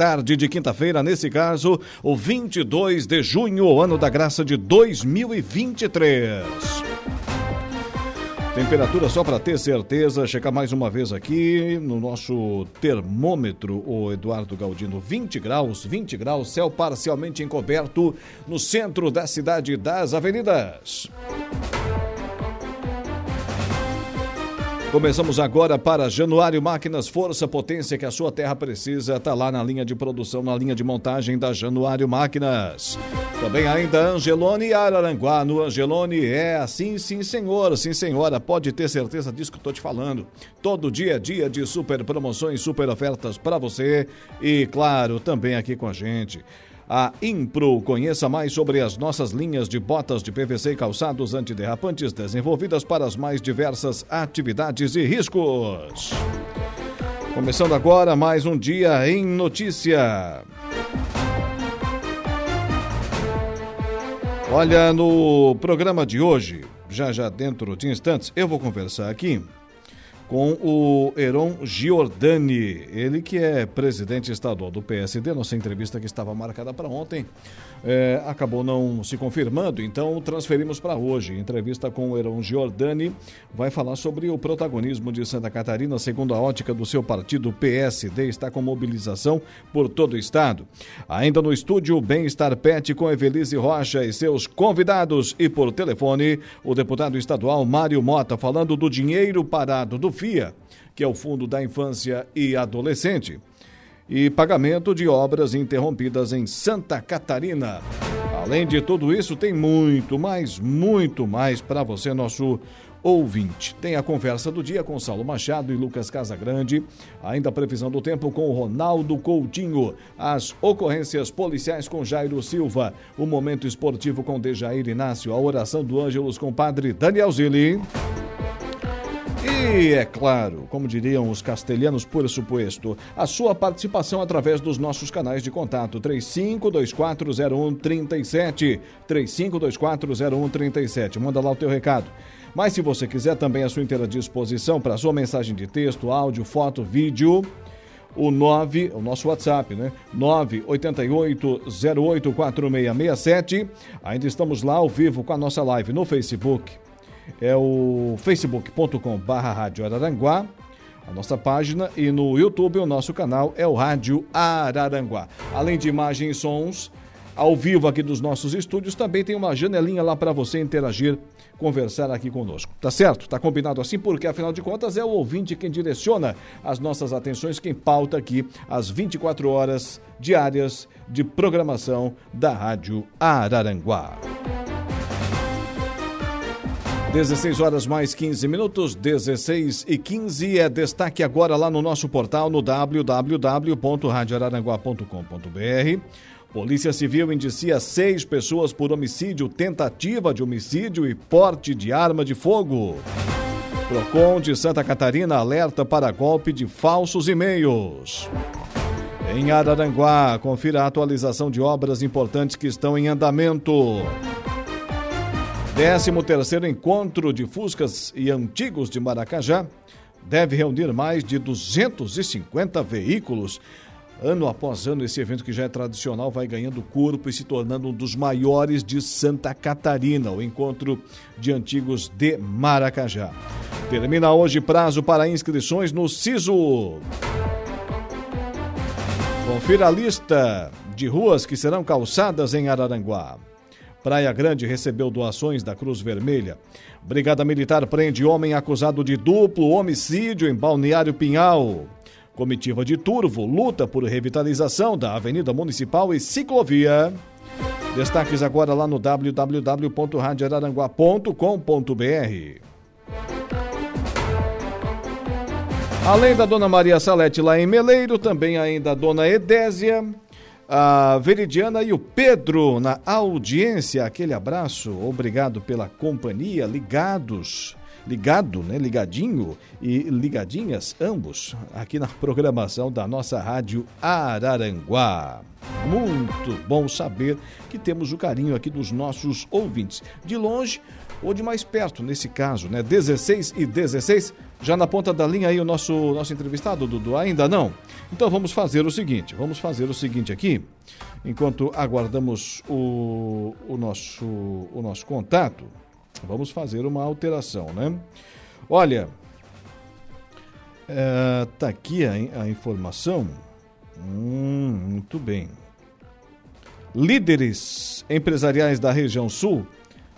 Tarde de quinta-feira, nesse caso, o 22 de junho, ano da graça de 2023. Temperatura só para ter certeza, checar mais uma vez aqui no nosso termômetro, o Eduardo Galdino, 20 graus, 20 graus, céu parcialmente encoberto no centro da cidade das avenidas. Começamos agora para Januário Máquinas, força, potência que a sua terra precisa. Está lá na linha de produção, na linha de montagem da Januário Máquinas. Também ainda Angelone Araranguá. No Angelone é assim, sim senhor, sim senhora. Pode ter certeza disso que estou te falando. Todo dia é dia de super promoções, super ofertas para você. E claro, também aqui com a gente a Impro. Conheça mais sobre as nossas linhas de botas de PVC e calçados antiderrapantes desenvolvidas para as mais diversas atividades e riscos. Começando agora mais um dia em notícia. Olha, no programa de hoje, já já dentro de instantes, eu vou conversar aqui com o Heron Giordani, ele que é presidente estadual do PSD. Nossa entrevista que estava marcada para ontem é, acabou não se confirmando, então transferimos para hoje. Entrevista com o Heron Giordani vai falar sobre o protagonismo de Santa Catarina, segundo a ótica do seu partido PSD, está com mobilização por todo o estado. Ainda no estúdio, Bem-Estar Pet com Evelise Rocha e seus convidados e por telefone, o deputado estadual Mário Mota falando do dinheiro parado do FIA, que é o Fundo da Infância e Adolescente, e pagamento de obras interrompidas em Santa Catarina. Além de tudo isso, tem muito mais, muito mais para você, nosso ouvinte. Tem a conversa do dia com Saulo Machado e Lucas Casagrande, ainda a previsão do tempo com Ronaldo Coutinho, as ocorrências policiais com Jairo Silva, o momento esportivo com Dejair Inácio, a oração do Ângelos com Padre Daniel Zilli. E, é claro, como diriam os castelhanos por suposto, a sua participação através dos nossos canais de contato 35240137, 35240137. Manda lá o teu recado. Mas se você quiser também a sua inteira disposição para sua mensagem de texto, áudio, foto, vídeo, o 9, o nosso WhatsApp, né? 988084667. Ainda estamos lá ao vivo com a nossa live no Facebook é o facebook.com barra Rádio Araranguá, a nossa página, e no YouTube o nosso canal é o Rádio Araranguá. Além de imagens e sons, ao vivo aqui dos nossos estúdios, também tem uma janelinha lá para você interagir, conversar aqui conosco. Tá certo? Tá combinado assim, porque afinal de contas é o ouvinte quem direciona as nossas atenções, quem pauta aqui as 24 horas diárias de programação da Rádio Araranguá. 16 horas mais 15 minutos, 16 e 15 é destaque agora lá no nosso portal no www.radioararanguá.com.br. Polícia Civil indicia seis pessoas por homicídio, tentativa de homicídio e porte de arma de fogo. Procon de Santa Catarina alerta para golpe de falsos e-mails. Em Araranguá, confira a atualização de obras importantes que estão em andamento. 13º Encontro de Fuscas e Antigos de Maracajá deve reunir mais de 250 veículos. Ano após ano, esse evento que já é tradicional vai ganhando corpo e se tornando um dos maiores de Santa Catarina, o Encontro de Antigos de Maracajá. Termina hoje prazo para inscrições no SISO. Confira a lista de ruas que serão calçadas em Araranguá. Praia Grande recebeu doações da Cruz Vermelha. Brigada Militar prende homem acusado de duplo homicídio em Balneário Pinhal. Comitiva de Turvo luta por revitalização da Avenida Municipal e ciclovia. Destaques agora lá no www.radioararanguá.com.br. Além da Dona Maria Salete lá em Meleiro, também ainda a Dona Edésia a Veridiana e o Pedro na audiência. Aquele abraço, obrigado pela companhia, ligados, ligado, né? Ligadinho e ligadinhas, ambos, aqui na programação da nossa rádio Araranguá. Muito bom saber que temos o carinho aqui dos nossos ouvintes. De longe, ou de mais perto, nesse caso, né? 16 e 16. Já na ponta da linha aí o nosso, nosso entrevistado, Dudu? Ainda não? Então vamos fazer o seguinte: vamos fazer o seguinte aqui, enquanto aguardamos o, o, nosso, o nosso contato, vamos fazer uma alteração, né? Olha, é, tá aqui a, a informação. Hum, muito bem. Líderes empresariais da região sul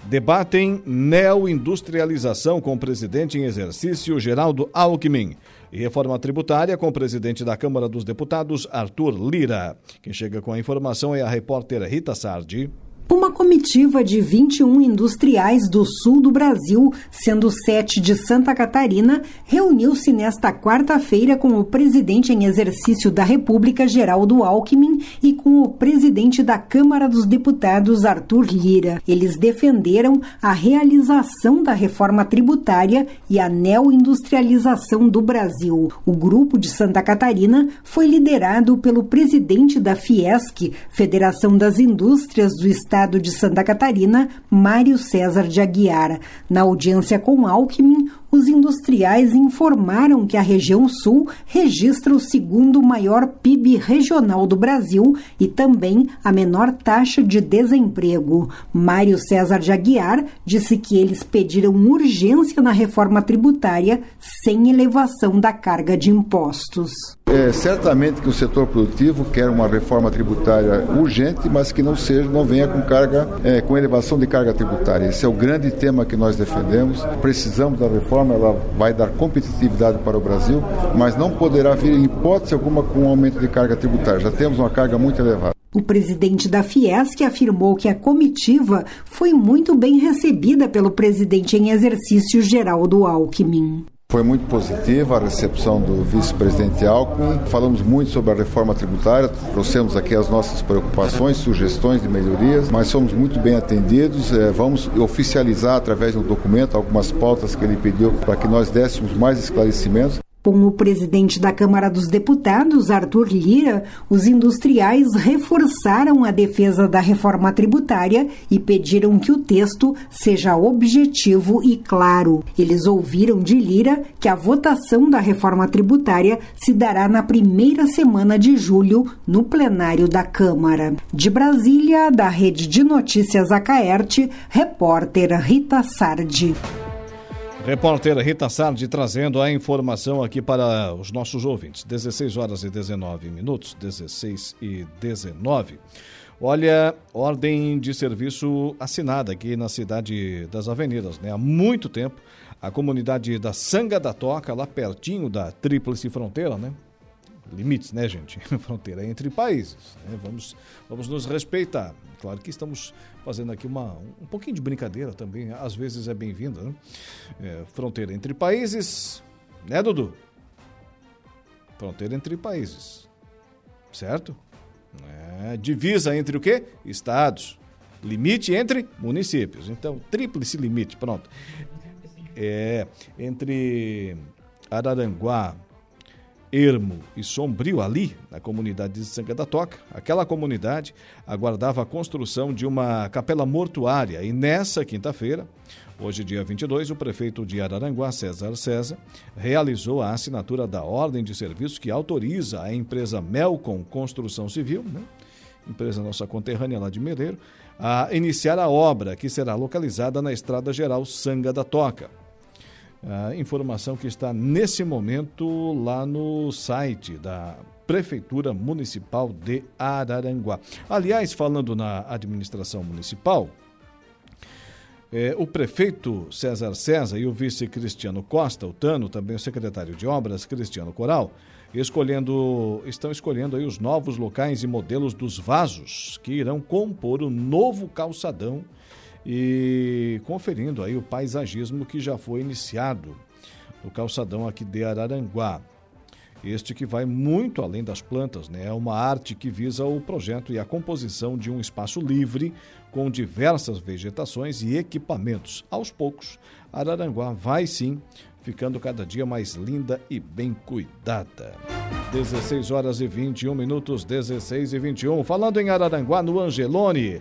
debatem neoindustrialização com o presidente em exercício Geraldo Alckmin e reforma tributária com o presidente da Câmara dos Deputados Arthur Lira. Quem chega com a informação é a repórter Rita Sardi. Uma comitiva de 21 industriais do sul do Brasil, sendo sete de Santa Catarina, reuniu-se nesta quarta-feira com o presidente em exercício da República, Geraldo Alckmin, e com o presidente da Câmara dos Deputados, Arthur Lira. Eles defenderam a realização da reforma tributária e a neoindustrialização do Brasil. O grupo de Santa Catarina foi liderado pelo presidente da Fiesc, Federação das Indústrias do Estado Estado de Santa Catarina, Mário César de Aguiar. Na audiência com Alckmin, os industriais informaram que a região sul registra o segundo maior PIB regional do Brasil e também a menor taxa de desemprego. Mário César de Aguiar disse que eles pediram urgência na reforma tributária sem elevação da carga de impostos. É, certamente que o setor produtivo quer uma reforma tributária urgente, mas que não seja, não venha com carga, é, com elevação de carga tributária. Esse é o grande tema que nós defendemos. Precisamos da reforma, ela vai dar competitividade para o Brasil, mas não poderá vir em hipótese alguma com um aumento de carga tributária. Já temos uma carga muito elevada. O presidente da Fiesc afirmou que a comitiva foi muito bem recebida pelo presidente em exercício Geraldo Alckmin. Foi muito positiva a recepção do vice-presidente Alckmin. Falamos muito sobre a reforma tributária, trouxemos aqui as nossas preocupações, sugestões de melhorias, mas somos muito bem atendidos. É, vamos oficializar através do documento algumas pautas que ele pediu para que nós dessemos mais esclarecimentos. Com o presidente da Câmara dos Deputados, Arthur Lira, os industriais reforçaram a defesa da reforma tributária e pediram que o texto seja objetivo e claro. Eles ouviram de Lira que a votação da reforma tributária se dará na primeira semana de julho no plenário da Câmara. De Brasília, da Rede de Notícias Acaerte, repórter Rita Sardi. Repórter Rita Sardi trazendo a informação aqui para os nossos ouvintes. 16 horas e 19 minutos, 16 e 19. Olha, ordem de serviço assinada aqui na cidade das Avenidas, né? Há muito tempo, a comunidade da Sanga da Toca, lá pertinho da Tríplice Fronteira, né? Limites, né, gente? Fronteira entre países. Né? Vamos, vamos nos respeitar. Claro que estamos fazendo aqui uma, um pouquinho de brincadeira também, às vezes é bem-vinda, né? É, fronteira entre países, né, Dudu? Fronteira entre países, certo? É, divisa entre o quê? Estados. Limite entre municípios. Então, tríplice limite, pronto. É, entre Araranguá, ermo e sombrio ali, na comunidade de Sanga da Toca, aquela comunidade aguardava a construção de uma capela mortuária e nessa quinta-feira, hoje dia 22, o prefeito de Araranguá, César César, realizou a assinatura da ordem de serviço que autoriza a empresa Melcom Construção Civil, né? empresa nossa conterrânea lá de Meleiro, a iniciar a obra que será localizada na Estrada Geral Sanga da Toca. A informação que está nesse momento lá no site da Prefeitura Municipal de Araranguá. Aliás, falando na administração municipal, é, o prefeito César César e o vice Cristiano Costa, o Tano, também o secretário de Obras, Cristiano Coral, escolhendo, estão escolhendo aí os novos locais e modelos dos vasos que irão compor o novo calçadão e conferindo aí o paisagismo que já foi iniciado no calçadão aqui de Araranguá. Este que vai muito além das plantas, né? É uma arte que visa o projeto e a composição de um espaço livre com diversas vegetações e equipamentos. Aos poucos, Araranguá vai sim ficando cada dia mais linda e bem cuidada. 16 horas e 21 minutos, 16 e 21. Falando em Araranguá, no Angelone,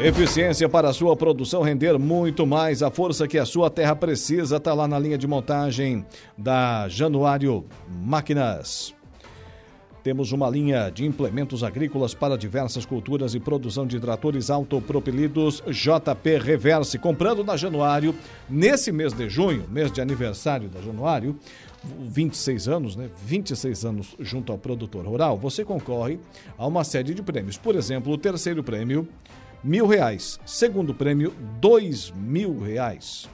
Eficiência para a sua produção render muito mais. A força que a sua terra precisa está lá na linha de montagem da Januário Máquinas. Temos uma linha de implementos agrícolas para diversas culturas e produção de tratores autopropelidos JP Reverse. Comprando na Januário, nesse mês de junho, mês de aniversário da Januário, 26 anos, né? 26 anos junto ao produtor rural, você concorre a uma série de prêmios. Por exemplo, o terceiro prêmio mil reais. Segundo prêmio, dois mil reais.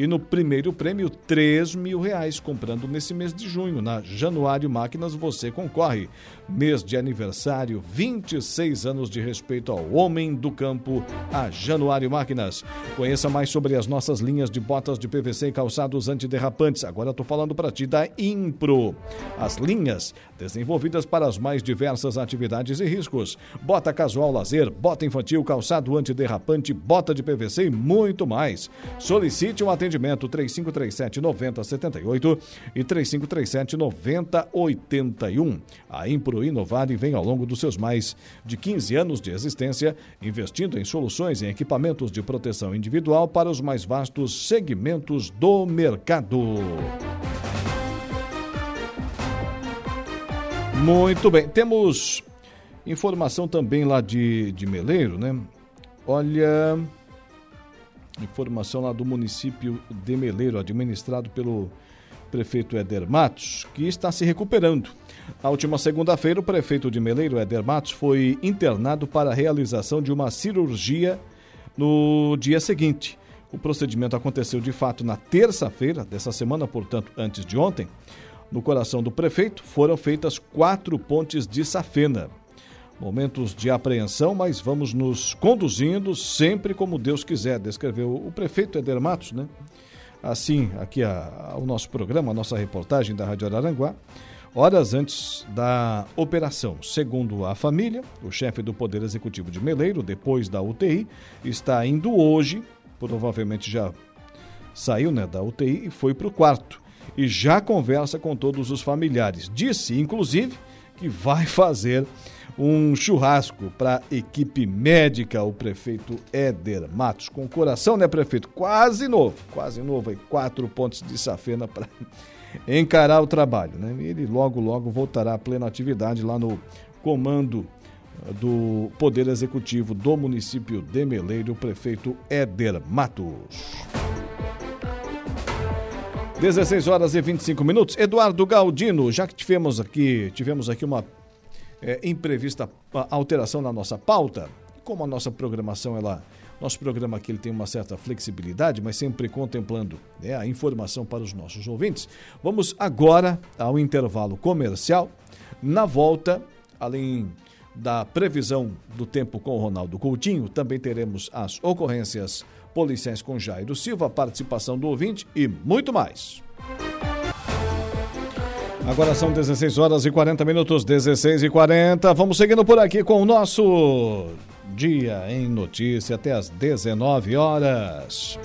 E no primeiro prêmio, 3 mil reais. Comprando nesse mês de junho. Na Januário Máquinas, você concorre. Mês de aniversário, 26 anos de respeito ao homem do campo, a Januário Máquinas. Conheça mais sobre as nossas linhas de botas de PVC e calçados antiderrapantes. Agora estou falando para ti da Impro. As linhas desenvolvidas para as mais diversas atividades e riscos. Bota casual lazer, bota infantil, calçado antiderrapante, bota de PVC e muito mais. Solicite um atendimento 3537 9078 e 3537 9081. A Impro Inovar e vem ao longo dos seus mais de 15 anos de existência, investindo em soluções e equipamentos de proteção individual para os mais vastos segmentos do mercado. Muito bem, temos informação também lá de, de Meleiro, né? Olha, informação lá do município de Meleiro, administrado pelo prefeito Éder Matos, que está se recuperando. Na última segunda-feira, o prefeito de Meleiro, Éder Matos, foi internado para a realização de uma cirurgia no dia seguinte. O procedimento aconteceu de fato na terça-feira dessa semana, portanto, antes de ontem. No coração do prefeito foram feitas quatro pontes de safena. Momentos de apreensão, mas vamos nos conduzindo sempre como Deus quiser, descreveu o prefeito Eder Matos, né? Assim, aqui a, o nosso programa, a nossa reportagem da Rádio Araranguá, horas antes da operação. Segundo a família, o chefe do Poder Executivo de Meleiro, depois da UTI, está indo hoje, provavelmente já saiu né, da UTI e foi para o quarto. E já conversa com todos os familiares. Disse, inclusive, que vai fazer um churrasco para equipe médica, o prefeito Éder Matos. Com coração, né, prefeito? Quase novo, quase novo aí, quatro pontos de safena para encarar o trabalho, né? Ele logo, logo voltará à plena atividade lá no comando eh, do Poder Executivo do município de Meleiro, o prefeito Éder Matos. 16 horas e 25 minutos. Eduardo Galdino, já que tivemos aqui, tivemos aqui uma é, imprevista alteração na nossa pauta, como a nossa programação, ela, nosso programa aqui ele tem uma certa flexibilidade, mas sempre contemplando né, a informação para os nossos ouvintes. Vamos agora ao intervalo comercial. Na volta, além da previsão do tempo com o Ronaldo Coutinho, também teremos as ocorrências policiais com Jairo Silva, participação do ouvinte e muito mais. Agora são 16 horas e 40 minutos, 16 e 40. Vamos seguindo por aqui com o nosso Dia em Notícia até as 19 horas.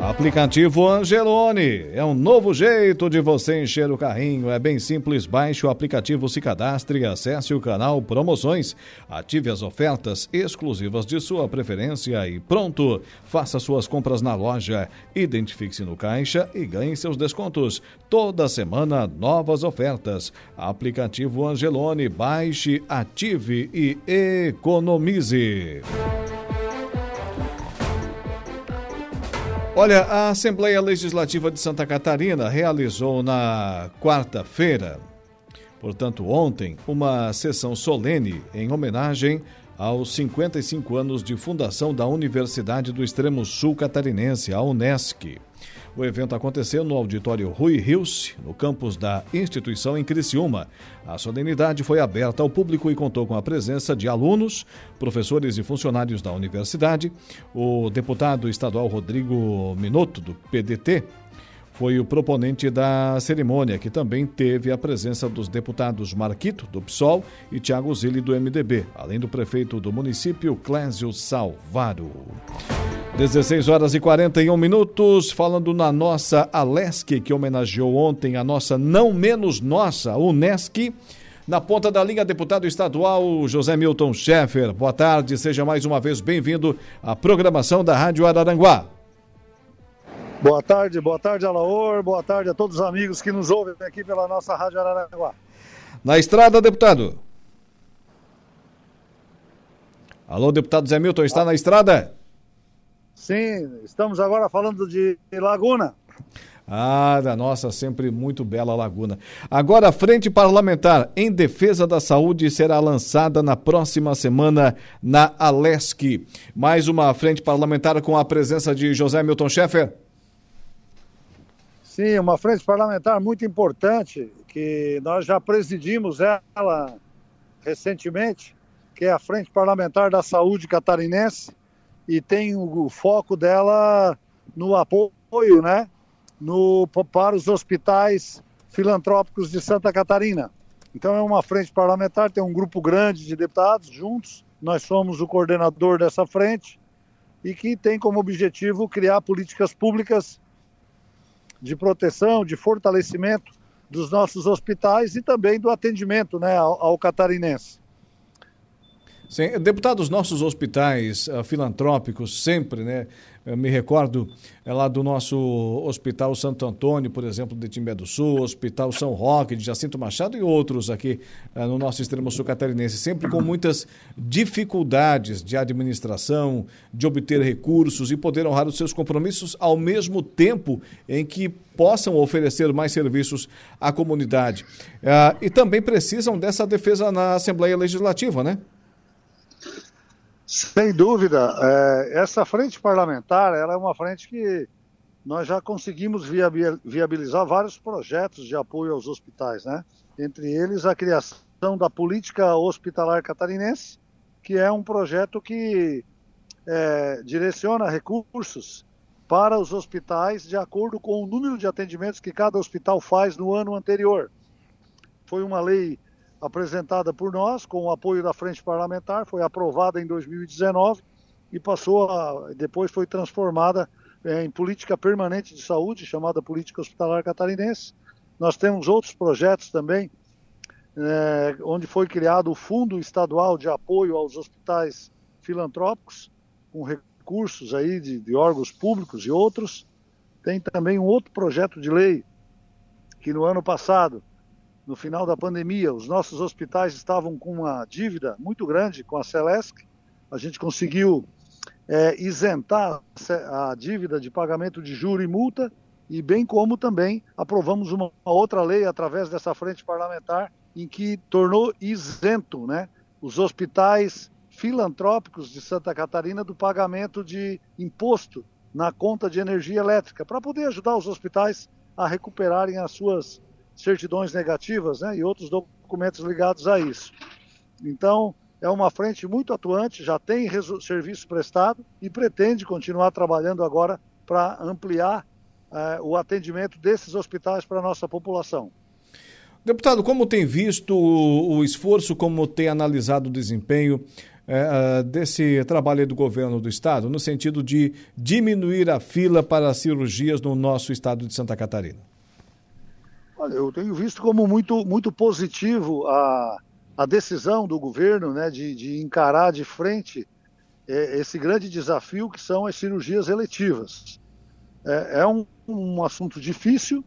Aplicativo Angelone é um novo jeito de você encher o carrinho. É bem simples. Baixe o aplicativo, se cadastre, acesse o canal Promoções, ative as ofertas exclusivas de sua preferência e pronto. Faça suas compras na loja, identifique-se no caixa e ganhe seus descontos. Toda semana, novas ofertas. Aplicativo Angelone. Baixe, ative e economize. Olha, a Assembleia Legislativa de Santa Catarina realizou na quarta-feira, portanto ontem, uma sessão solene em homenagem aos 55 anos de fundação da Universidade do Extremo Sul Catarinense, a UNESCO. O evento aconteceu no auditório Rui Rios, no campus da instituição em Criciúma. A solenidade foi aberta ao público e contou com a presença de alunos, professores e funcionários da universidade. O deputado estadual Rodrigo Minotto, do PDT, foi o proponente da cerimônia, que também teve a presença dos deputados Marquito, do PSOL, e Tiago Zilli, do MDB, além do prefeito do município, Clésio Salvaro. 16 horas e 41 minutos, falando na nossa Alesc, que homenageou ontem a nossa não menos nossa, Unesc. Na ponta da linha, deputado estadual José Milton Schaeffer. Boa tarde, seja mais uma vez bem-vindo à programação da Rádio Araranguá. Boa tarde, boa tarde, Alaor. Boa tarde a todos os amigos que nos ouvem aqui pela nossa Rádio Araranguá. Na estrada, deputado. Alô, deputado Zé Milton, está na estrada? Sim, estamos agora falando de Laguna. Ah, da nossa sempre muito bela Laguna. Agora, a Frente Parlamentar em Defesa da Saúde será lançada na próxima semana na Alesc. Mais uma frente parlamentar com a presença de José Milton Schaeffer. Sim, uma frente parlamentar muito importante, que nós já presidimos ela recentemente, que é a Frente Parlamentar da Saúde Catarinense, e tem o foco dela no apoio, né, no, para os hospitais filantrópicos de Santa Catarina. Então é uma frente parlamentar, tem um grupo grande de deputados juntos, nós somos o coordenador dessa frente, e que tem como objetivo criar políticas públicas de proteção, de fortalecimento dos nossos hospitais e também do atendimento né, ao, ao catarinense. Sim, deputados, nossos hospitais uh, filantrópicos sempre, né? Eu me recordo é lá do nosso Hospital Santo Antônio, por exemplo, de Timbé do Sul, Hospital São Roque, de Jacinto Machado e outros aqui uh, no nosso extremo sul catarinense, sempre com muitas dificuldades de administração, de obter recursos e poder honrar os seus compromissos ao mesmo tempo em que possam oferecer mais serviços à comunidade. Uh, e também precisam dessa defesa na Assembleia Legislativa, né? Sem dúvida. É, essa frente parlamentar ela é uma frente que nós já conseguimos viabilizar vários projetos de apoio aos hospitais, né? Entre eles a criação da política hospitalar catarinense, que é um projeto que é, direciona recursos para os hospitais de acordo com o número de atendimentos que cada hospital faz no ano anterior. Foi uma lei apresentada por nós, com o apoio da Frente Parlamentar, foi aprovada em 2019 e passou a, depois foi transformada é, em política permanente de saúde, chamada Política Hospitalar Catarinense. Nós temos outros projetos também, é, onde foi criado o Fundo Estadual de Apoio aos Hospitais Filantrópicos, com recursos aí de, de órgãos públicos e outros. Tem também um outro projeto de lei que no ano passado no final da pandemia, os nossos hospitais estavam com uma dívida muito grande com a Celesc. A gente conseguiu é, isentar a dívida de pagamento de juro e multa, e bem como também aprovamos uma outra lei através dessa frente parlamentar em que tornou isento né, os hospitais filantrópicos de Santa Catarina do pagamento de imposto na conta de energia elétrica, para poder ajudar os hospitais a recuperarem as suas certidões negativas né, e outros documentos ligados a isso. Então, é uma frente muito atuante, já tem serviço prestado e pretende continuar trabalhando agora para ampliar eh, o atendimento desses hospitais para a nossa população. Deputado, como tem visto o, esforço, como tem analisado o desempenho é, desse trabalho do governo do estado, no sentido de diminuir a fila para cirurgias no nosso estado de Santa Catarina? Olha, eu tenho visto como muito, muito positivo a, a decisão do governo né, de, de encarar de frente é, esse grande desafio que são as cirurgias eletivas. É, é um, um, assunto difícil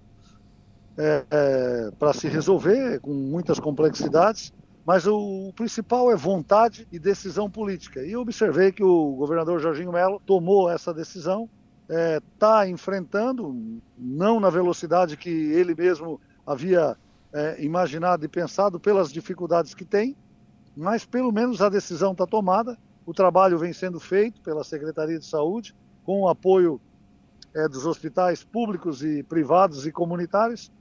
é, é para se resolver, com muitas complexidades, mas o, o, principal é vontade e decisão política. E eu observei que o governador Jorginho Melo tomou essa decisão está é, enfrentando, não na velocidade que ele mesmo havia é, imaginado e pensado pelas dificuldades que tem, mas pelo menos a decisão está tomada, o trabalho vem sendo feito pela Secretaria de Saúde, com o apoio é, dos hospitais públicos e privados e comunitários.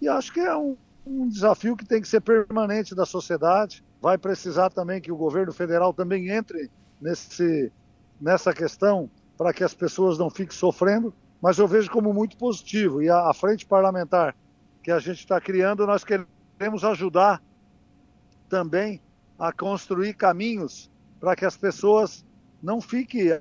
E acho que é um, um desafio que tem que ser permanente da sociedade. Vai precisar também que o governo federal também entre nesse, nessa questão para que as pessoas não fiquem sofrendo, mas eu vejo como muito positivo. E a, a frente parlamentar que a gente está criando, nós queremos ajudar também a construir caminhos para que as pessoas não fiquem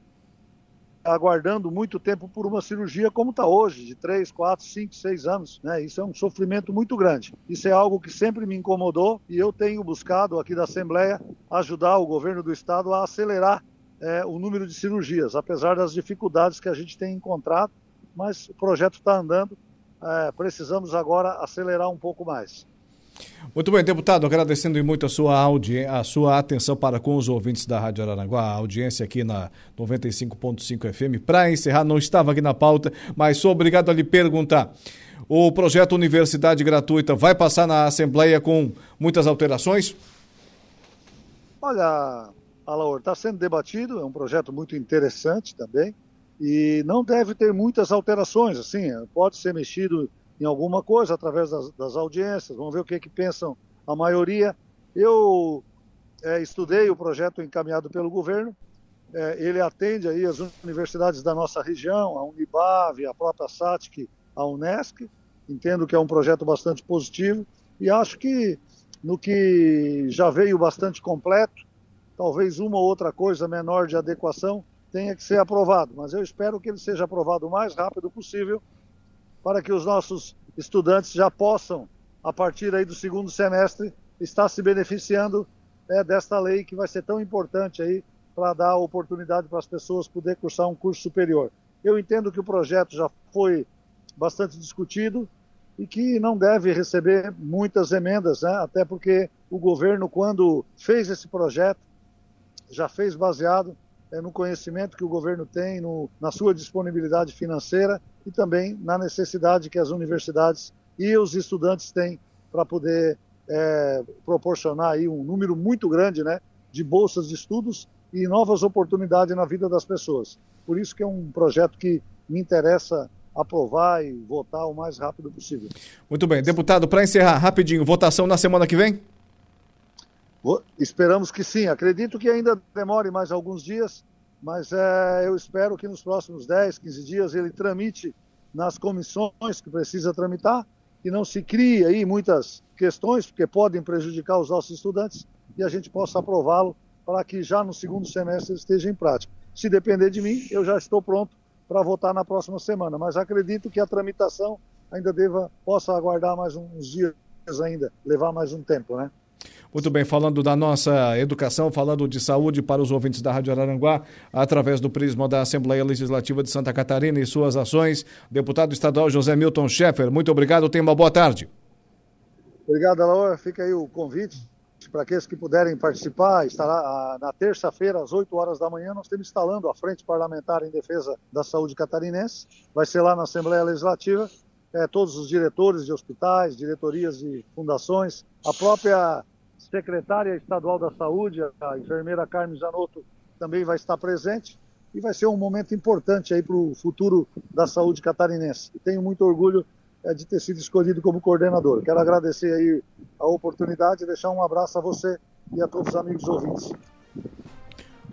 aguardando muito tempo por uma cirurgia como está hoje, de 3, 4, 5, 6 anos. Né? Isso é um sofrimento muito grande. Isso é algo que sempre me incomodou e eu tenho buscado aqui da Assembleia ajudar o governo do Estado a acelerar é, o número de cirurgias, apesar das dificuldades que a gente tem encontrado, mas o projeto está andando. É, precisamos agora acelerar um pouco mais. Muito bem, deputado, agradecendo muito a sua, audi a sua atenção para com os ouvintes da Rádio Araranguá, a audiência aqui na 95.5 FM. Para encerrar, não estava aqui na pauta, mas sou obrigado a lhe perguntar. O projeto Universidade Gratuita vai passar na Assembleia com muitas alterações? Olha, Alaor, está sendo debatido, é um projeto muito interessante também, e não deve ter muitas alterações, assim, pode ser mexido em alguma coisa através das, das audiências, vamos ver o que, que pensam a maioria. Eu é, estudei o projeto encaminhado pelo governo, é, ele atende aí as universidades da nossa região, a Unibave, a própria SATIC, a Unesc, entendo que é um projeto bastante positivo e acho que no que já veio bastante completo, talvez uma ou outra coisa menor de adequação tenha que ser aprovado, mas eu espero que ele seja aprovado o mais rápido possível para que os nossos estudantes já possam, a partir aí do segundo semestre, estar se beneficiando é, desta lei que vai ser tão importante aí para dar oportunidade para as pessoas poder cursar um curso superior. Eu entendo que o projeto já foi bastante discutido e que não deve receber muitas emendas, né? até porque o governo, quando fez esse projeto, já fez baseado é, no conhecimento que o governo tem, no, na sua disponibilidade financeira e também na necessidade que as universidades e os estudantes têm para poder é, proporcionar aí um número muito grande né, de bolsas de estudos e novas oportunidades na vida das pessoas. Por isso que é um projeto que me interessa aprovar e votar o mais rápido possível. Muito bem. Deputado, para encerrar, rapidinho, votação na semana que vem? Esperamos que sim. Acredito que ainda demore mais alguns dias, mas é, eu espero que nos próximos 10, 15 dias ele tramite nas comissões que precisa tramitar e não se crie aí muitas questões, porque podem prejudicar os nossos estudantes, e a gente possa aprová-lo para que já no segundo semestre esteja em prática. Se depender de mim, eu já estou pronto para votar na próxima semana, mas acredito que a tramitação ainda deva possa aguardar mais uns dias ainda, levar mais um tempo, né? Muito bem, falando da nossa educação, falando de saúde para os ouvintes da Rádio Araranguá, através do prisma da Assembleia Legislativa de Santa Catarina e suas ações, deputado estadual José Milton Schaeffer, muito obrigado, tenha uma boa tarde. Obrigado, Alaor. Fica aí o convite para aqueles que puderem participar. Estará ah, na terça-feira, às 8 horas da manhã, nós estamos instalando a Frente Parlamentar em Defesa da Saúde Catarinense. Vai ser lá na Assembleia Legislativa. É, todos os diretores de hospitais, diretorias de fundações, a própria secretária estadual da Saúde, a enfermeira Carmen Zanotto, também vai estar presente e vai ser um momento importante aí para o futuro da saúde catarinense. Tenho muito orgulho é, de ter sido escolhido como coordenador. Quero agradecer aí a oportunidade e deixar um abraço a você e a todos os amigos ouvintes.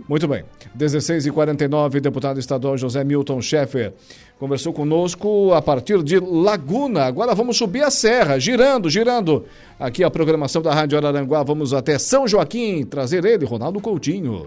Muito bem. 16 e 49 deputado estadual José Milton Schaeffer conversou conosco a partir de Laguna. Agora vamos subir a serra, girando, girando. Aqui a programação da Rádio Araranguá. Vamos até São Joaquim trazer ele, Ronaldo Coutinho.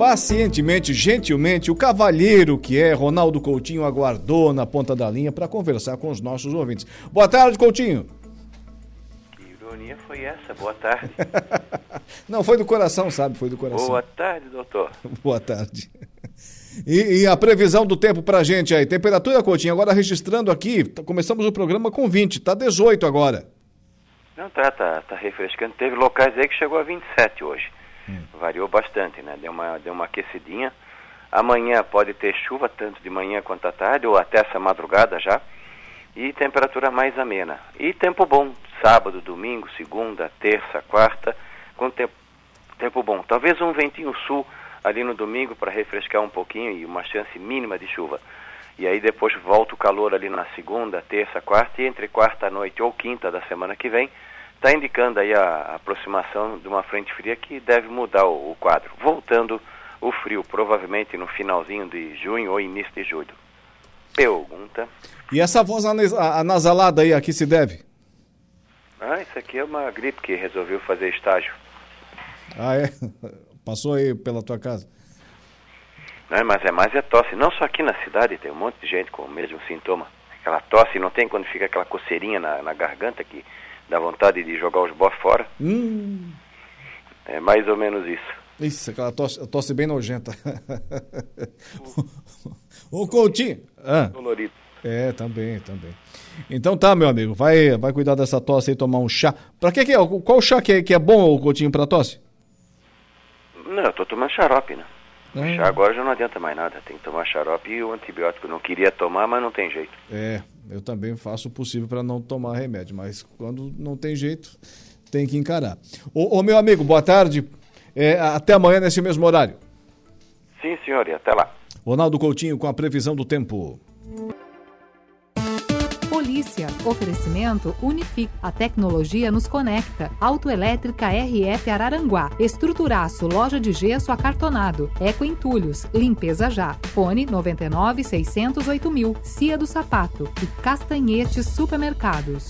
pacientemente, gentilmente, o cavalheiro que é Ronaldo Coutinho aguardou na ponta da linha para conversar com os nossos ouvintes. Boa tarde, Coutinho. Que ironia foi essa? Boa tarde. Não, foi do coração, sabe? Foi do coração. Boa tarde, doutor. Boa tarde. E, e, a previsão do tempo pra gente aí? Temperatura, Coutinho, agora registrando aqui, tá, começamos o programa com 20, tá 18 agora. Não, tá, tá, tá refrescando. Teve locais aí que chegou a 27 hoje. Variou bastante, né? Deu uma, deu uma aquecidinha. Amanhã pode ter chuva, tanto de manhã quanto à tarde, ou até essa madrugada já. E temperatura mais amena. E tempo bom, sábado, domingo, segunda, terça, quarta, com tempo, tempo bom. Talvez um ventinho sul ali no domingo para refrescar um pouquinho e uma chance mínima de chuva. E aí depois volta o calor ali na segunda, terça, quarta e entre quarta noite ou quinta da semana que vem, está indicando aí a, aproximação de uma frente fria que deve mudar o, o quadro. Voltando o frio, provavelmente no finalzinho de junho ou início de julho. Pergunta. E essa voz anasalada aí, a que se deve? Ah, isso aqui é uma gripe que resolveu fazer estágio. Ah, é? Passou aí pela tua casa? Não, mas é mais é tosse. Não só aqui na cidade, tem um monte de gente com o mesmo sintoma. Aquela tosse, não tem quando fica aquela coceirinha na, na garganta que dá vontade de jogar os bofs fora? Hum. É mais ou menos isso. Isso, aquela tosse, tosse bem nojenta. Ô, Coutinho. Ah. Dolorido. É, também, também. Então tá, meu amigo, vai, vai cuidar dessa tosse aí, tomar um chá. Pra que que é? Qual chá que é, que é bom, Coutinho, pra tosse? Não, eu tô tomando xarope, né? É. Chá agora já não adianta mais nada, tem que tomar xarope e o antibiótico. Não queria tomar, mas não tem jeito. É, eu também faço o possível para não tomar remédio, mas quando não tem jeito, tem que encarar. Ô, ô meu amigo, boa tarde. É, até amanhã nesse mesmo horário. Sim, senhor, e até lá. Ronaldo Coutinho com a previsão do tempo. Polícia. Oferecimento Unific. A tecnologia nos conecta. Autoelétrica RF Araranguá. Estruturaço. Loja de gesso acartonado. Eco Entulhos. Limpeza já. Fone 99 608 mil. Cia do Sapato. E Castanhetes Supermercados.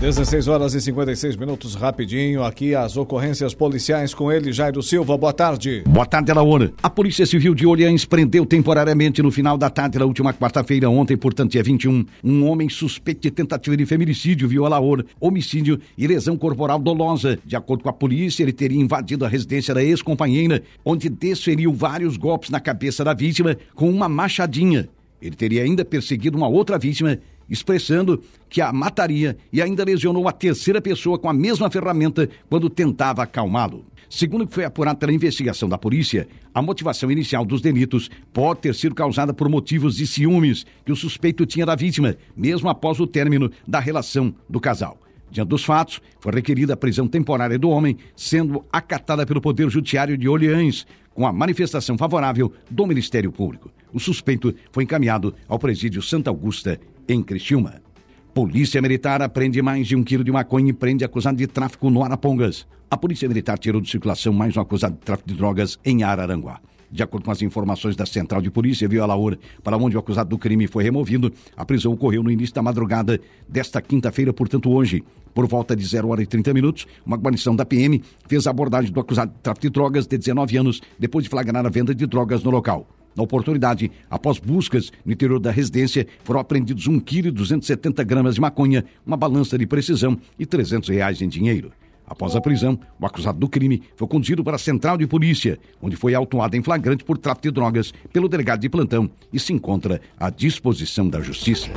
16 horas e 56 minutos, rapidinho. Aqui as ocorrências policiais com ele, Jairo Silva. Boa tarde. Boa tarde, Alaor. A Polícia Civil de Orleans prendeu temporariamente no final da tarde da última quarta-feira, ontem, portanto, dia 21, um homem suspeito de tentativa de feminicídio, viu, Alaor, homicídio e lesão corporal dolosa. De acordo com a polícia, ele teria invadido a residência da ex-companheira, onde desferiu vários golpes na cabeça da vítima com uma machadinha. Ele teria ainda perseguido uma outra vítima expressando que a mataria e ainda lesionou uma terceira pessoa com a mesma ferramenta quando tentava acalmá-lo. Segundo o que foi apurado pela investigação da polícia, a motivação inicial dos delitos pode ter sido causada por motivos de ciúmes que o suspeito tinha da vítima, mesmo após o término da relação do casal. Diante dos fatos, foi requerida a prisão temporária do homem, sendo acatada pelo Poder Judiciário de Orleans, com a manifestação favorável do Ministério Público. O suspeito foi encaminhado ao presídio Santa Augusta, em Criciúma. Polícia Militar apreende mais de um quilo de maconha e prende acusado de tráfico no Arapongas. A Polícia Militar tirou de circulação mais um acusado de tráfico de drogas em Araranguá. De acordo com as informações da Central de Polícia Vila Laura, para onde o acusado do crime foi removido, a prisão ocorreu no início da madrugada desta quinta-feira, portanto hoje. Por volta de 0 hora e 30 minutos, uma guarnição da PM fez a abordagem do acusado de tráfico de drogas de 19 anos, depois de flagrar a venda de drogas no local. Na oportunidade, após buscas no interior da residência, foram apreendidos 1 kg 270 gramas de maconha, uma balança de precisão e 300 reais em dinheiro. Após a prisão, o acusado do crime foi conduzido para a central de polícia, onde foi autuado em flagrante por tráfico de drogas pelo delegado de plantão e se encontra à disposição da justiça.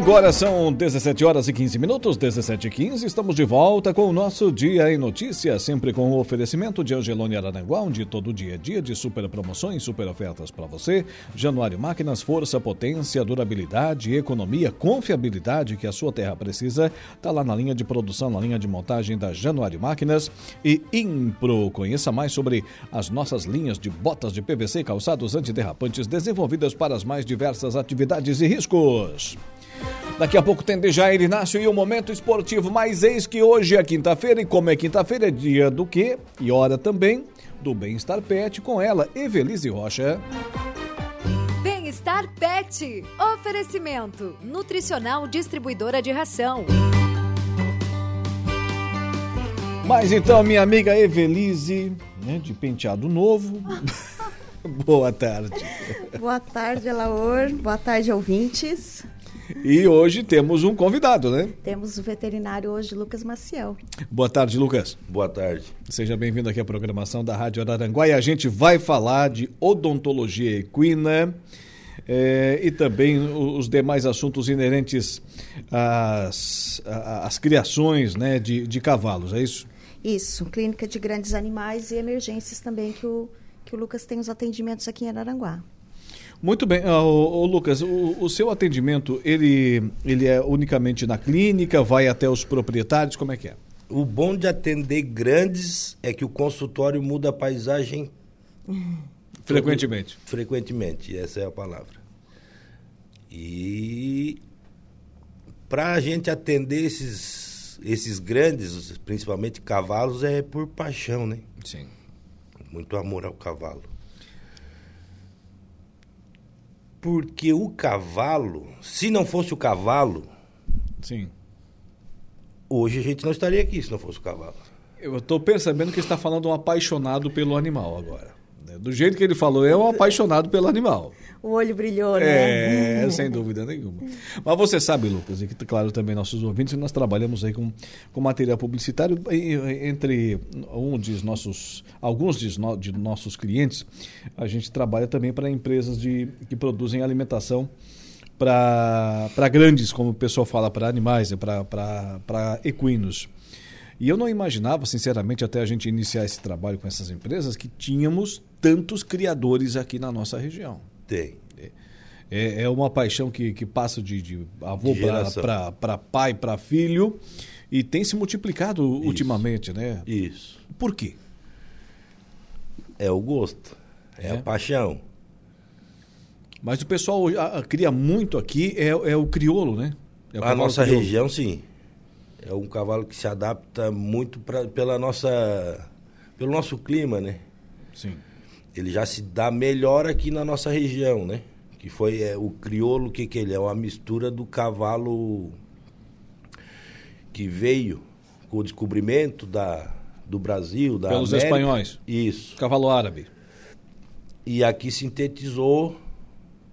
Agora são 17 horas e 15 minutos, 17 e 15. Estamos de volta com o nosso Dia em Notícias, sempre com o oferecimento de Angelone Araranguá, onde todo dia é dia de super promoções, super ofertas para você. Januário Máquinas, força, potência, durabilidade, economia, confiabilidade que a sua terra precisa. Está lá na linha de produção, na linha de montagem da Januário Máquinas e Impro. Conheça mais sobre as nossas linhas de botas de PVC calçados antiderrapantes desenvolvidas para as mais diversas atividades e riscos. Daqui a pouco tem Dejair Inácio e o Momento Esportivo, mas eis que hoje é quinta-feira e como é quinta-feira é dia do quê? E hora também do Bem-Estar Pet com ela, Evelise Rocha. Bem-Estar Pet. Oferecimento. Nutricional Distribuidora de Ração. Mas então, minha amiga Evelise, né, de penteado novo. Boa tarde. Boa tarde, Elaor. Boa tarde, ouvintes. E hoje temos um convidado, né? Temos o veterinário hoje, Lucas Maciel. Boa tarde, Lucas. Boa tarde. Seja bem-vindo aqui à programação da Rádio Araranguá e a gente vai falar de odontologia equina é, e também os demais assuntos inerentes às, às criações né, de, de cavalos, é isso? Isso, clínica de grandes animais e emergências também que o, que o Lucas tem os atendimentos aqui em Araranguá. Muito bem, uh, Lucas, o, o, seu atendimento ele, ele é unicamente na clínica, vai até os proprietários, como é que é? O bom de atender grandes é que o consultório muda a paisagem frequentemente. Todo, frequentemente, essa é a palavra. E para a gente atender esses, esses grandes, principalmente cavalos, é por paixão, né? Sim. Muito amor ao cavalo. Porque o cavalo, se não fosse o cavalo. Sim. Hoje a gente não estaria aqui se não fosse o cavalo. Eu estou percebendo que está falando um apaixonado pelo animal agora. Né? Do jeito que ele falou, é um apaixonado pelo animal. O olho brilhou, né? É, sem dúvida nenhuma. Mas você sabe, Lucas, e que, claro, também nossos ouvintes, nós trabalhamos aí com, com material publicitário entre um de nossos, alguns de, no, de nossos clientes, a gente trabalha também para empresas de, que produzem alimentação para grandes, como o pessoal fala, para animais, para equinos. E eu não imaginava, sinceramente, até a gente iniciar esse trabalho com essas empresas, que tínhamos tantos criadores aqui na nossa região. Tem. É, é uma paixão que, que passa de, de avô para pai, para filho, e tem se multiplicado Isso. ultimamente, né? Isso. Por quê? É o gosto, é, é a paixão. Mas o pessoal a, a, cria muito aqui, é, é o crioulo, né? É a nossa crioulo. região, sim. É um cavalo que se adapta muito pra, pela nossa, pelo nosso clima, né? Sim. Ele já se dá melhor aqui na nossa região, né? Que foi é, o crioulo, o que, que ele é? Uma mistura do cavalo que veio com o descobrimento da, do Brasil, da Pelos América. espanhóis. Isso. Cavalo árabe. E aqui sintetizou,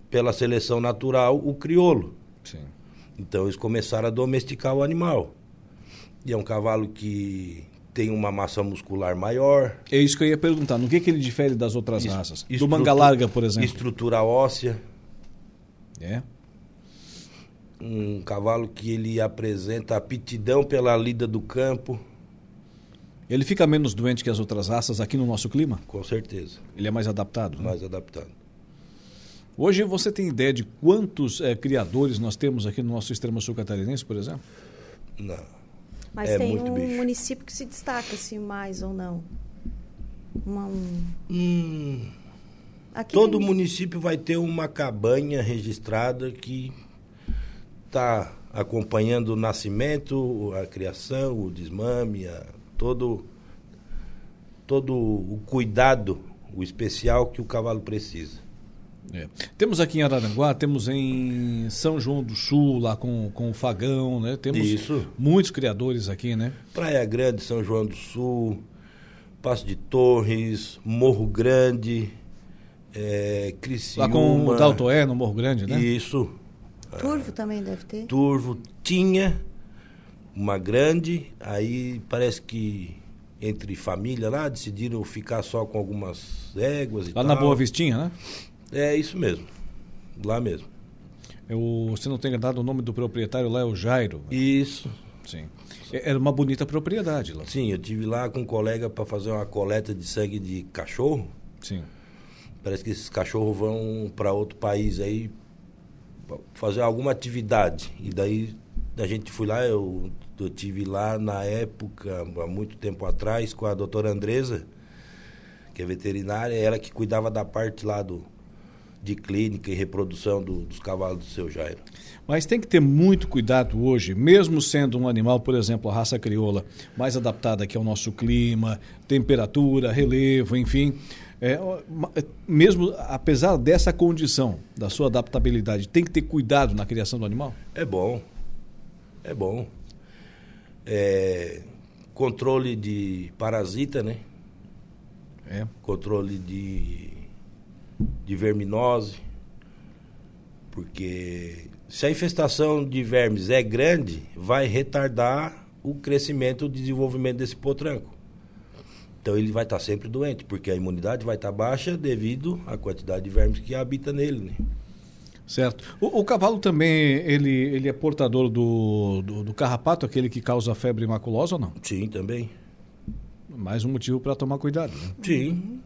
pela seleção natural, o crioulo. Sim. Então eles começaram a domesticar o animal. E é um cavalo que tem uma massa muscular maior. É isso que eu ia perguntar. No que, que ele difere das outras Est raças? Do manga larga, por exemplo. Estrutura óssea. É. Um cavalo que ele apresenta aptidão pela lida do campo. Ele fica menos doente que as outras raças aqui no nosso clima? Com certeza. Ele é mais adaptado? Mais né? adaptado. Hoje você tem ideia de quantos é, criadores nós temos aqui no nosso extremo sul catarinense, por exemplo? Não. Mas É tem um bicho. município que se destaca, se mais ou não. Uma, um... Hum, todo tem- município vai ter uma cabanha registrada que está acompanhando o nascimento, a criação, o desmame, a- todo, todo o cuidado, o especial que o cavalo precisa. É. Temos aqui em Araranguá, temos em São João do Sul, lá com, com o Fagão, né? Temos Isso. muitos criadores aqui, né? Praia Grande, São João do Sul, Passo de Torres, Morro Grande, é, Criciúma. Lá com o Daltoé, no Morro Grande, né? Isso. Turvo também deve ter. Turvo tinha uma grande, aí parece que entre família lá decidiram ficar só com algumas éguas e Lá tal. na Boa Vistinha, né? É isso mesmo. Lá mesmo. Se não tenho dado o nome do proprietário lá é o Jairo. Isso. Sim. É- Era uma bonita propriedade lá. Sim, eu tive lá com um colega para fazer uma coleta de sangue de cachorro. Sim. Parece que esses cachorros vão para outro país aí fazer alguma atividade. E daí a gente foi lá, eu, eu tive lá na época, há muito tempo atrás, com a doutora Andresa, que é veterinária, ela que cuidava da parte lá do, de clínica e reprodução do- dos cavalos do seu Jairo. Mas tem que ter muito cuidado hoje, mesmo sendo um animal, por exemplo, a raça crioula, mais adaptada aqui ao nosso clima, temperatura, relevo, enfim. É, é, mesmo apesar dessa condição, da sua adaptabilidade, tem que ter cuidado na criação do animal? É bom. É bom. É, controle de parasita, né? É. Controle de, de verminose. Porque se a infestação de vermes é grande, vai retardar o crescimento e o desenvolvimento desse potranco. Então ele vai estar sempre doente, porque a imunidade vai estar baixa devido à quantidade de vermes que habita nele, né? Certo. O, o cavalo também, ele, ele é portador do, do, do carrapato, aquele que causa febre maculosa ou não? Sim, também. Mais um motivo para tomar cuidado. Né? Sim.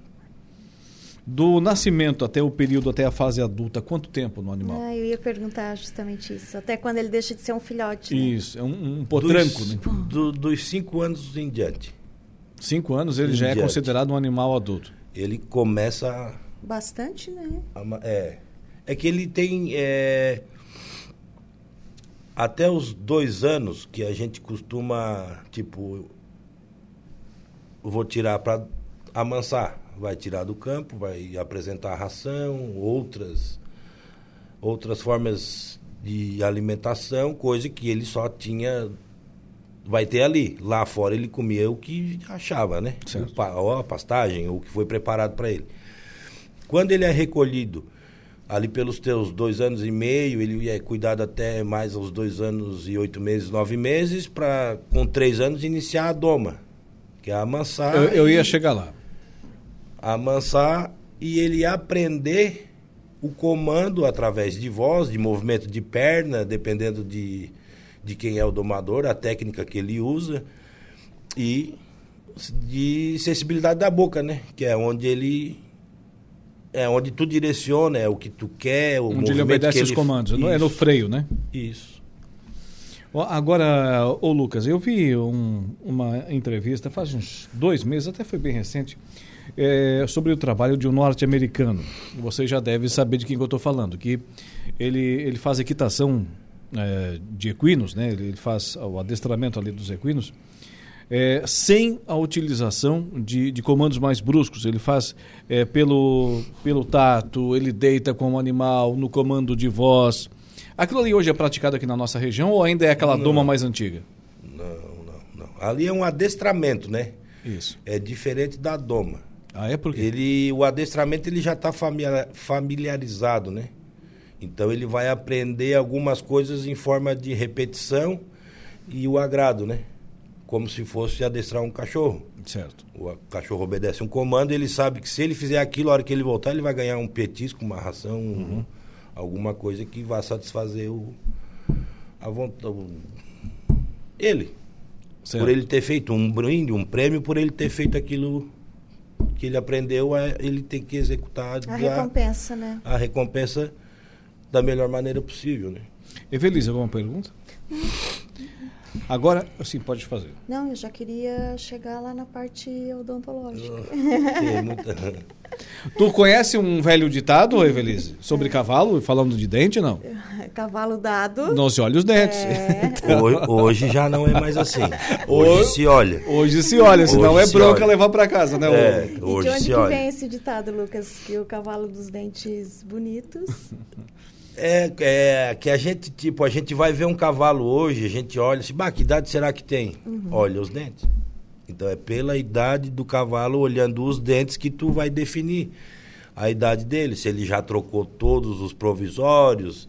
Do nascimento até o período, até a fase adulta, quanto tempo no animal? Ah, eu ia perguntar justamente isso. Até quando ele deixa de ser um filhote. né? Isso, é um, um potranco, dos, né? do- dos cinco anos em diante. Cinco anos ele já é Diante. considerado um animal adulto. Ele começa Bastante, né? a. É, é que ele tem. é, até os dois anos que a gente costuma, tipo. Eu vou tirar para amansar. Vai tirar do campo, vai apresentar ração, outras, outras formas de alimentação, coisa que ele só tinha vai ter ali. Lá fora ele comia o que achava, né? Ou a pastagem, ou o que foi preparado para ele. Quando ele é recolhido, ali pelos teus dois anos e meio, ele é cuidado até mais aos dois anos e oito meses, nove meses, para com três anos iniciar a doma, que é amansar. Eu, eu ia e- chegar lá. Amansar e ele aprender o comando através de voz, de movimento de perna, dependendo de, de quem é o domador, a técnica que ele usa, e de sensibilidade da boca, né? Que é onde ele. É onde tu direciona, é o que tu quer, o Onde movimento ele obedece que os ele- comandos. não É no Isso, freio, né? Isso. Agora, ô Lucas, eu vi um- uma entrevista faz uns dois meses, até foi bem recente, é, sobre o trabalho de um norte-americano. Você já deve saber de quem que eu estou falando, que ele, ele faz equitação é, de equinos, né? ele ele faz o adestramento ali dos equinos, é, sem a utilização de, de comandos mais bruscos. Ele faz é, pelo, pelo tato, ele deita com o animal, no comando de voz. Aquilo ali hoje é praticado aqui na nossa região ou ainda é aquela Não. doma mais antiga? Não, não, não. Ali é um adestramento, né? Isso. É diferente da doma. Ah, é por quê? Ele, o adestramento ele já está familiarizado, né? Então ele vai aprender algumas coisas em forma de repetição e o agrado, né? Como se fosse adestrar um cachorro. Certo. O cachorro obedece um comando, ele sabe que se ele fizer aquilo, a hora que ele voltar, ele vai ganhar um petisco, uma ração, um- alguma coisa que vá satisfazer o, a vontade. Ele. Certo. Por ele ter feito um brinde, um prêmio, por ele ter feito aquilo que ele aprendeu, é, ele tem que executar A da- recompensa, né? a recompensa da melhor maneira possível, né? Evelise, alguma pergunta? Agora, sim, pode fazer. Não, eu já queria chegar lá na parte odontológica. Tem muita... Tu conhece um velho ditado, Evelise, sobre cavalo, falando de dente, não? Cavalo dado. Não se olha os dentes. É. Hoje, hoje já não é mais assim. Hoje se olha. Hoje se olha, senão Hoje é se bronca olha. levar pra casa, né? É? E de hoje onde se que olha. vem esse ditado, Lucas? Que o cavalo dos dentes bonitos. É, é que a gente, tipo, a gente vai ver um cavalo hoje, a gente olha assim, bah, que idade será que tem? Olha os dentes. Então é pela idade do cavalo, olhando os dentes, que tu vai definir a idade dele. Se ele já trocou todos os provisórios,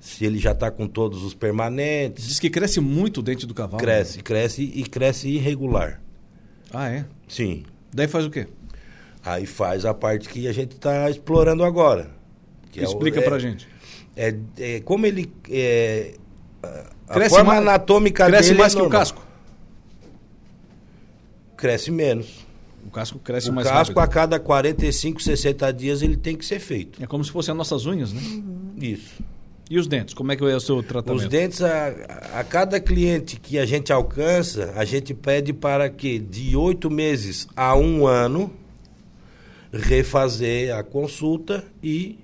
se ele já está com todos os permanentes. Diz que cresce muito o dente do cavalo. Cresce, cresce e cresce irregular. Ah, é? Sim. Daí faz o quê? Aí faz a parte que a gente está explorando agora. que é Explica é- pra gente. É, é como ele. É, a Cresce forma mais- anatômica Cresce dele mais é que o casco. Cresce menos. O casco cresce o mais casco, rápido. a cada 45, 60 dias, ele tem que ser feito. É como se fossem as nossas unhas, né? Isso. E os dentes? Como é que é o seu tratamento? Os dentes, a, a cada cliente que a gente alcança, a gente pede para que de oito meses a um ano refazer a consulta e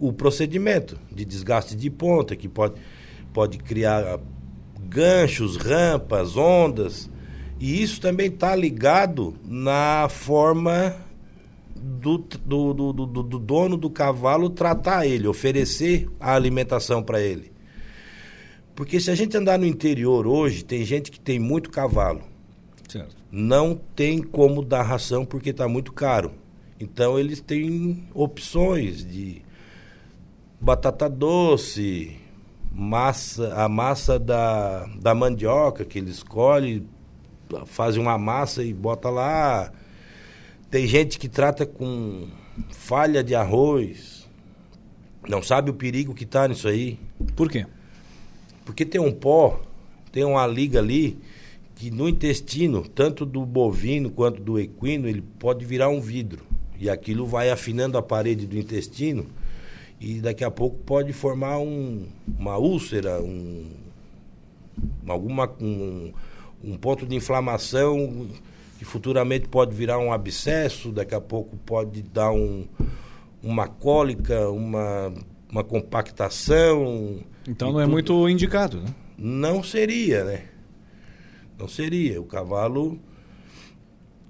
o procedimento de desgaste de ponta, que pode, pode criar ganchos, rampas, ondas. E isso também está ligado na forma do, do, do, do, do dono do cavalo tratar ele, oferecer a alimentação para ele. Porque se a gente andar no interior hoje, tem gente que tem muito cavalo. Certo. Não tem como dar ração porque está muito caro. Então eles têm opções de batata doce, massa, a massa da, da mandioca que eles escolhem, fazem uma massa e bota lá. Tem gente que trata com falha de arroz. Não sabe o perigo que está nisso aí. Por quê? Porque tem um pó, tem uma liga ali, que no intestino, tanto do bovino quanto do equino, ele pode virar um vidro. E aquilo vai afinando a parede do intestino e daqui a pouco pode formar um, uma úlcera, um, alguma, um, um ponto de inflamação que futuramente pode virar um abscesso, daqui a pouco pode dar um, uma cólica, uma, uma compactação. Então não é tudo. muito indicado, né? Não seria, né? Não seria. O cavalo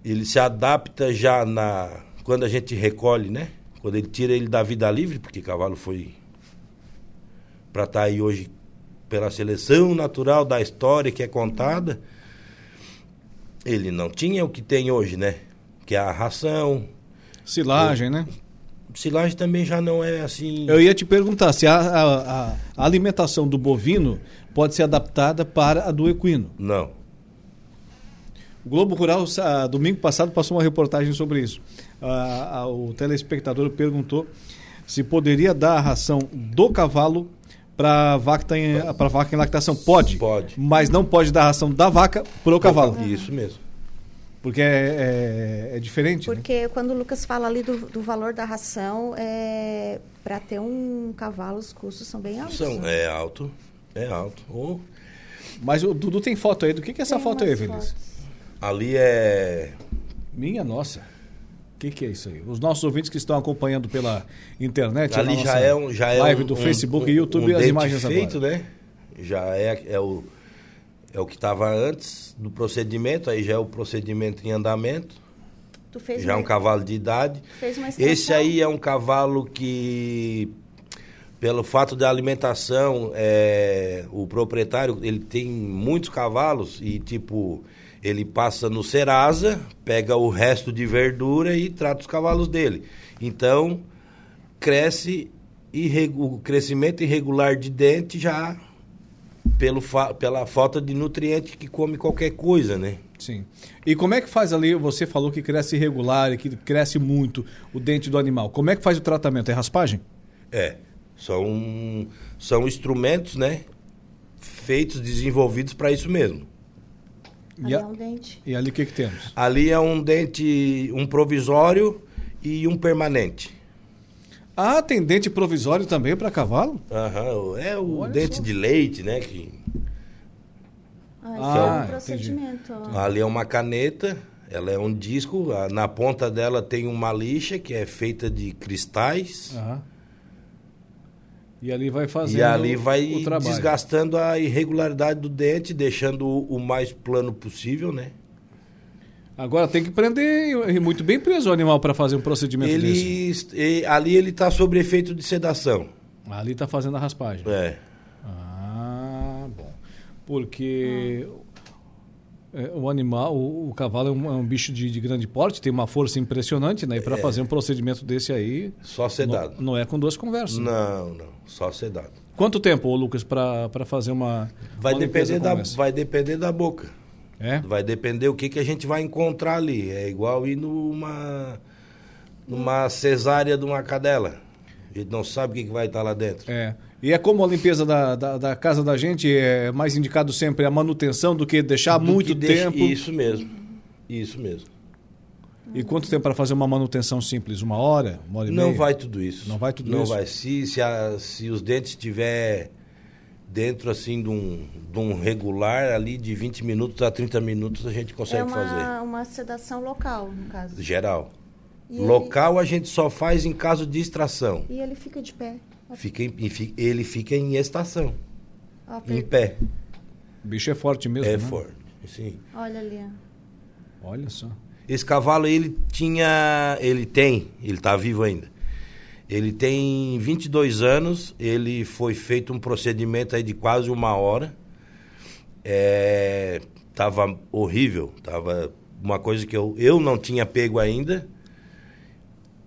ele se adapta já na quando a gente recolhe, né? Quando ele tira ele da vida livre, porque o cavalo foi para estar aí hoje pela seleção natural da história que é contada, ele não tinha o que tem hoje, né? Que é a ração. Silagem, né? Silagem também já não é assim. Eu ia te perguntar se a, a- a- alimentação do bovino pode ser adaptada para a do equino. Não. O Globo Rural, domingo passado, passou uma reportagem sobre isso. O telespectador perguntou se poderia dar a ração do cavalo para vaca, em, pra vaca em lactação. Pode. Pode. Mas não pode dar ração da vaca pro cavalo. Isso mesmo. Porque é, é- é diferente. né? Porque quando o Lucas fala ali do, do valor da ração, é, para ter um cavalo, os custos são bem altos. São, né? é alto. É alto. Ou Mas o Dudu tem foto aí. Do que, que é essa Tem foto aí, fotos. ali é Minha nossa. O que, que é isso aí? Os nossos ouvintes que estão acompanhando pela internet, Ali já é um, já é live um- do um- Facebook um- e YouTube, um as imagens feito, agora. né? Já é, é o é o que estava antes do procedimento, aí já é o procedimento em andamento, Tu fez já é um cavalo de idade. fez uma extensão. Esse aí é um cavalo que pelo fato da alimentação, é, o proprietário ele tem muitos cavalos e tipo ele passa no Serasa, pega o resto de verdura e trata os cavalos dele. Então cresce o crescimento irregular de dente já pelo fa- pela falta de nutriente que come qualquer coisa, né? Sim. E como é que faz ali? Você falou que cresce irregular e que cresce muito o dente do animal. Como é que faz o tratamento? É raspagem? É, são, são instrumentos, né? Feitos, desenvolvidos para isso mesmo. E, Ali a- é um dente. e ali o que, que temos? Ali é um dente, um provisório e um permanente. Ah, tem dente provisório também para cavalo? Aham, é o Olha dente só. de leite, né? Que Ah, esse Ah, é um ali é uma caneta, ela é um disco, na ponta dela tem uma lixa que é feita de cristais. Aham. E ali vai fazendo E ali o vai trabalho. desgastando a irregularidade do dente, deixando o o mais plano possível, né? Agora tem que prender muito bem preso o animal para fazer um procedimento Ele, desse. e- ali ele está sob efeito de sedação. Ali está fazendo a raspagem. É. Ah, bom. Porque é, o animal, o, o cavalo é um, é um bicho de, de grande porte, tem uma força impressionante, né? E para fazer um procedimento desse aí, Só sedado. não, não é com duas conversas. né? Não, não. Só sedado. Quanto tempo, Lucas, para fazer uma. Vai uma depender, da, vai depender da boca. É? Vai depender o que, que a gente vai encontrar ali. É igual ir numa, numa cesárea de uma cadela. A gente não sabe o que, que vai estar lá dentro. É. E é como a limpeza da, da, da casa da gente, é mais indicado sempre a manutenção do que deixar Do muito que deixa- tempo. Isso mesmo. Isso mesmo. E quanto tempo para fazer uma manutenção simples? Uma hora? Uma hora e Não meia? vai tudo isso. Não vai tudo Não isso? vai. Se, se, a- se os dentes estiver dentro assim de um, de um regular ali de 20 minutos a 30 minutos a gente consegue é uma, fazer. uma sedação local, no caso. Geral. E ele- Local a gente só faz em caso de extração. E ele fica de pé. Fica em- ele fica em estação. Ó, Em per- pé. O bicho é forte mesmo, É né? forte. Sim. Olha ali. ó. Olha só. Esse cavalo ele tinha, ele tem, ele está vivo ainda. Ele tem 22 anos, ele foi feito um procedimento aí de quase uma hora. É, tava horrível, tava uma coisa que eu, eu não tinha pego ainda.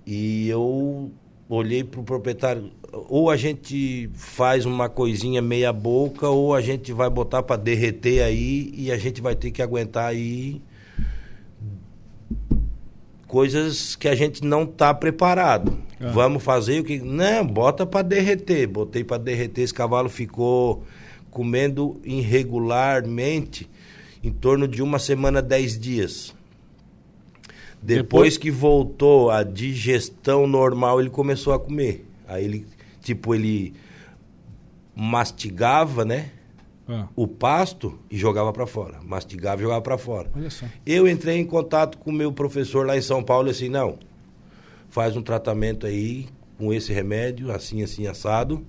E eu olhei pro proprietário, ou a gente faz uma coisinha meia boca, ou a gente vai botar para derreter aí e a gente vai ter que aguentar aí coisas que a gente não tá preparado. Ah. Vamos fazer o que? Não, bota para derreter. Botei para derreter, esse cavalo ficou comendo irregularmente em torno de uma semana, dez dias. Depois, Depois- que voltou a digestão normal, ele começou a comer. Aí ele, tipo, ele mastigava, né? Ah, O pasto e jogava para fora. Mastigava e jogava para fora. olha só. Eu entrei em contato com o meu professor lá em São Paulo e assim, não, faz um tratamento aí com esse remédio, assim, assim, assado,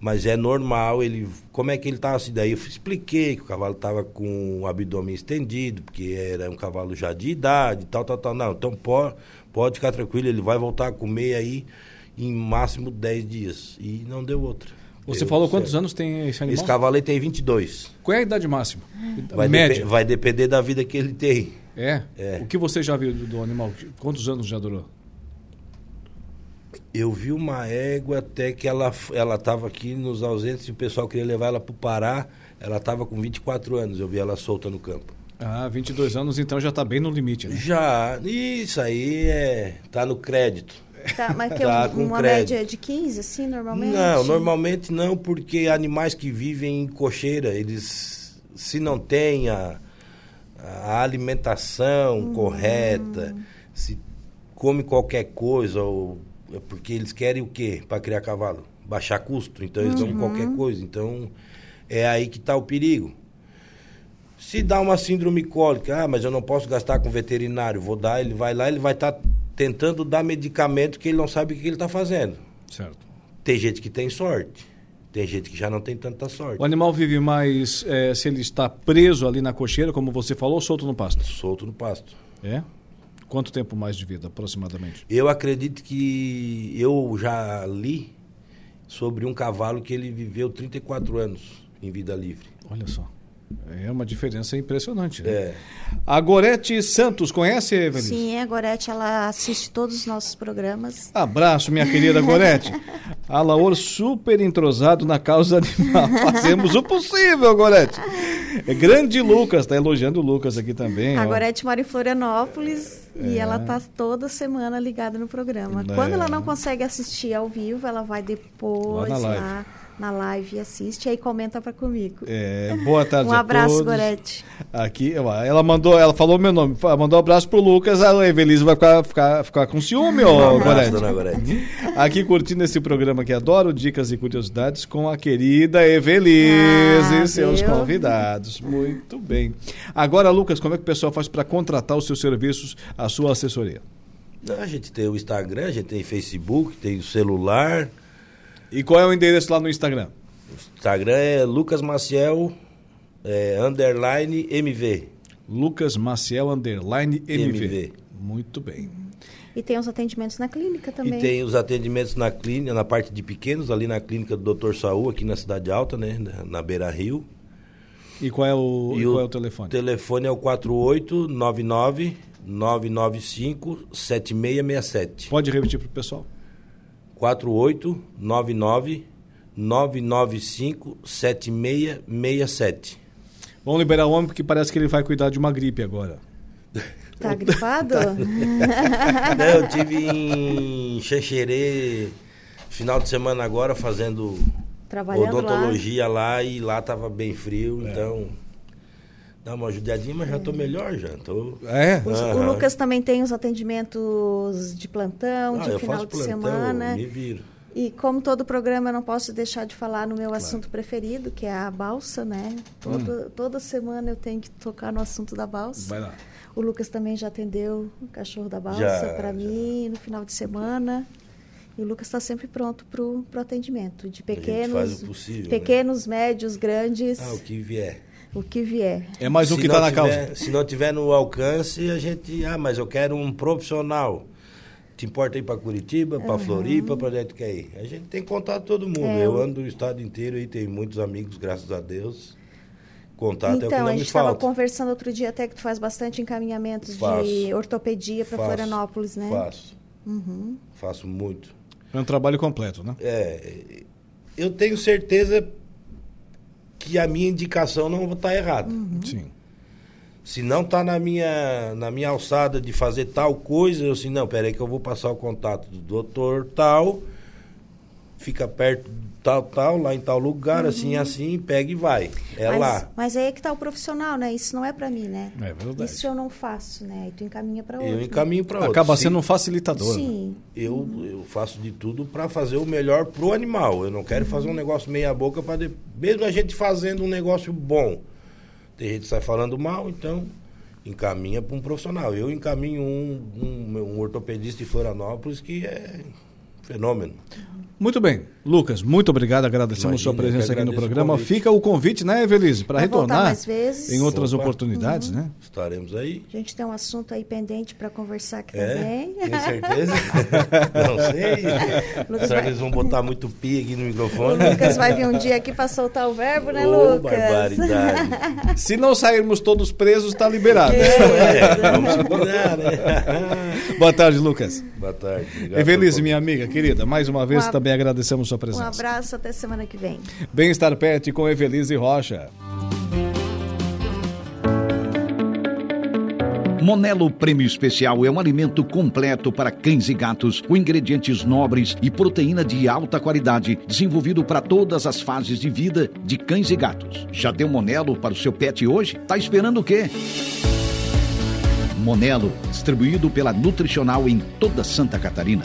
mas é normal, ele, como é que ele estava assim, daí eu expliquei que o cavalo estava com o abdômen estendido, porque era um cavalo já de idade, tal, tal, tal, não, então pode, pode ficar tranquilo, ele vai voltar a comer aí em máximo 10 dias, e não deu outra. Você Deu falou quantos certo. anos tem esse animal? Esse cavalo aí tem 22. Qual é a idade máxima? Vai, Média. depe- vai depender da vida que ele tem. É? É. O que você já viu do, do animal? Quantos anos já durou? Eu vi uma égua até que ela ela estava aqui nos ausentes e o pessoal queria levar ela para o Pará. Ela estava com 24 anos, eu vi ela solta no campo. Ah, 22 anos, então já está bem no limite, né? Já, isso aí é tá no crédito. Tá, mas que Tá um- com uma crédito. média de 15, assim, normalmente? Não, normalmente não, porque animais que vivem em cocheira, eles se não têm a, a alimentação correta, se come qualquer coisa, ou porque eles querem o quê para criar cavalo? Baixar custo, então eles comem qualquer coisa. Então é aí que está o perigo. Se dá uma síndrome cólica, ah, mas eu não posso gastar com veterinário, vou dar, ele vai lá, ele vai estar tentando dar medicamento que ele não sabe o que ele está fazendo. Certo. Tem gente que tem sorte, tem gente que já não tem tanta sorte. O animal vive mais eh, se ele está preso ali na cocheira, como você falou, ou solto no pasto? Solto no pasto. É? Quanto tempo mais de vida, aproximadamente? Eu acredito que eu já li sobre um cavalo que ele viveu 34 anos em vida livre. Olha só. É uma diferença impressionante. Né? É. A Gorete Santos, conhece, Evelyn? Sim, a Gorete, ela assiste todos os nossos programas. Abraço, minha querida Gorete. A Laor super entrosado na causa animal. Fazemos o possível, Gorete. É grande Lucas, tá elogiando o Lucas aqui também. A ó. Gorete mora em Florianópolis e ela tá toda semana ligada no programa. Quando É. ela não consegue assistir ao vivo, ela vai depois Lá na live. e assiste e aí comenta para comigo. É, boa tarde Um a abraço, todos. Gorete. Aqui, ela mandou, ela falou meu nome, mandou um abraço pro Lucas, a Evelise vai ficar, ficar, ficar com ciúme, ô Um abraço, Gorete. dona Gorete. Aqui curtindo esse programa que adoro, dicas e curiosidades com a querida Evelise Ah, e seus viu? convidados. Muito bem. Agora, Lucas, como é que o pessoal faz para contratar os seus serviços, a sua assessoria? Não, a gente tem o Instagram, a gente tem Facebook, tem o celular. E qual é o endereço lá no Instagram? O Instagram é Lucas Maciel é, underline MV. Lucas Maciel underline MV. MV. Muito bem. E tem os atendimentos na clínica também. E tem os atendimentos na clínica, na parte de pequenos, ali na clínica do Dr. Saúl, aqui na Cidade Alta, né? Na, na Beira Rio. E qual é o, e qual é o telefone? O telefone é o 4899 995 7667. Pode repetir para o pessoal. 4899 995 7667. Vamos liberar o homem porque parece que ele vai cuidar de uma gripe agora. Tá gripado? Não, eu tive em Xanxerê Final de semana agora fazendo odontologia lá. lá. e lá tava bem frio, é. então dá uma ajudadinha, mas já tô melhor já. Tô... É. O, o Lucas também tem os atendimentos de plantão, ah, de final de plantão, semana. Me viro. E como todo programa, eu não posso deixar de falar no meu claro. assunto preferido, que é a balsa, né? Toda, hum. toda semana eu tenho que tocar no assunto da balsa. Vai lá. O Lucas também já atendeu o cachorro da balsa para mim no final de semana. E o Lucas está sempre pronto para o atendimento de pequenos, possível, né? pequenos, né? médios, grandes. Ah, o que vier. O que vier. É mais um se que está na causa. Se não tiver no alcance, a gente, ah, mas eu quero um profissional. Te importa ir para Curitiba, para uhum. Floripa, para onde tu quer ir? A gente tem contato com todo mundo. É, eu ando o estado inteiro e tenho muitos amigos, graças a Deus. Contato então, é o que então, não a gente estava conversando outro dia até que tu faz bastante encaminhamentos faço, de ortopedia para Florianópolis, né? Faço. Uhum. Faço muito. É um trabalho completo, né? É. Eu tenho certeza que a minha indicação não está errada. Uhum. Sim. Se não está na minha, na minha alçada de fazer tal coisa, eu assim, não, peraí que eu vou passar o contato do doutor tal, fica perto tal, tal, lá em tal lugar, uhum. assim, assim, pega e vai. É mas, lá. Mas aí é que tá o profissional, né? Isso não é para mim, né? É verdade. Isso eu não faço, né? Aí tu encaminha para outro. Eu encaminho para outro. Acaba sendo um facilitador. Sim. Eu, eu faço de tudo para fazer o melhor pro animal. Eu não quero uhum. fazer um negócio meia boca para de... mesmo a gente fazendo um negócio bom. Tem gente que sai falando mal, então encaminha para um profissional. Eu encaminho um, um, um ortopedista de Florianópolis que é fenômeno. Muito bem. Lucas, muito obrigado. Agradecemos Imagina, sua presença aqui no programa. O Fica o convite, né, Evelise, para retornar mais vezes. em outras Opa. oportunidades, uhum. né? Estaremos aí. A gente tem um assunto aí pendente para conversar aqui é? também. Tem certeza? Não sei. Lucas Será vai... que eles vão botar muito pi aqui no microfone? O Lucas vai vir um dia aqui para soltar o verbo, né, oh, Lucas? barbaridade. Se não sairmos todos presos, está liberado. É, vamos segurar, né? Boa tarde, Lucas. Boa tarde. Evelise, minha amiga querida, mais uma vez uma... também agradecemos sua presença. Um abraço, até semana que vem. Bem-estar Pet com Evelise Rocha. Monelo Prêmio Especial é um alimento completo para cães e gatos, com ingredientes nobres e proteína de alta qualidade, desenvolvido para todas as fases de vida de cães e gatos. Já deu Monelo para o seu pet hoje? Tá esperando o quê? Monelo, distribuído pela Nutricional em toda Santa Catarina.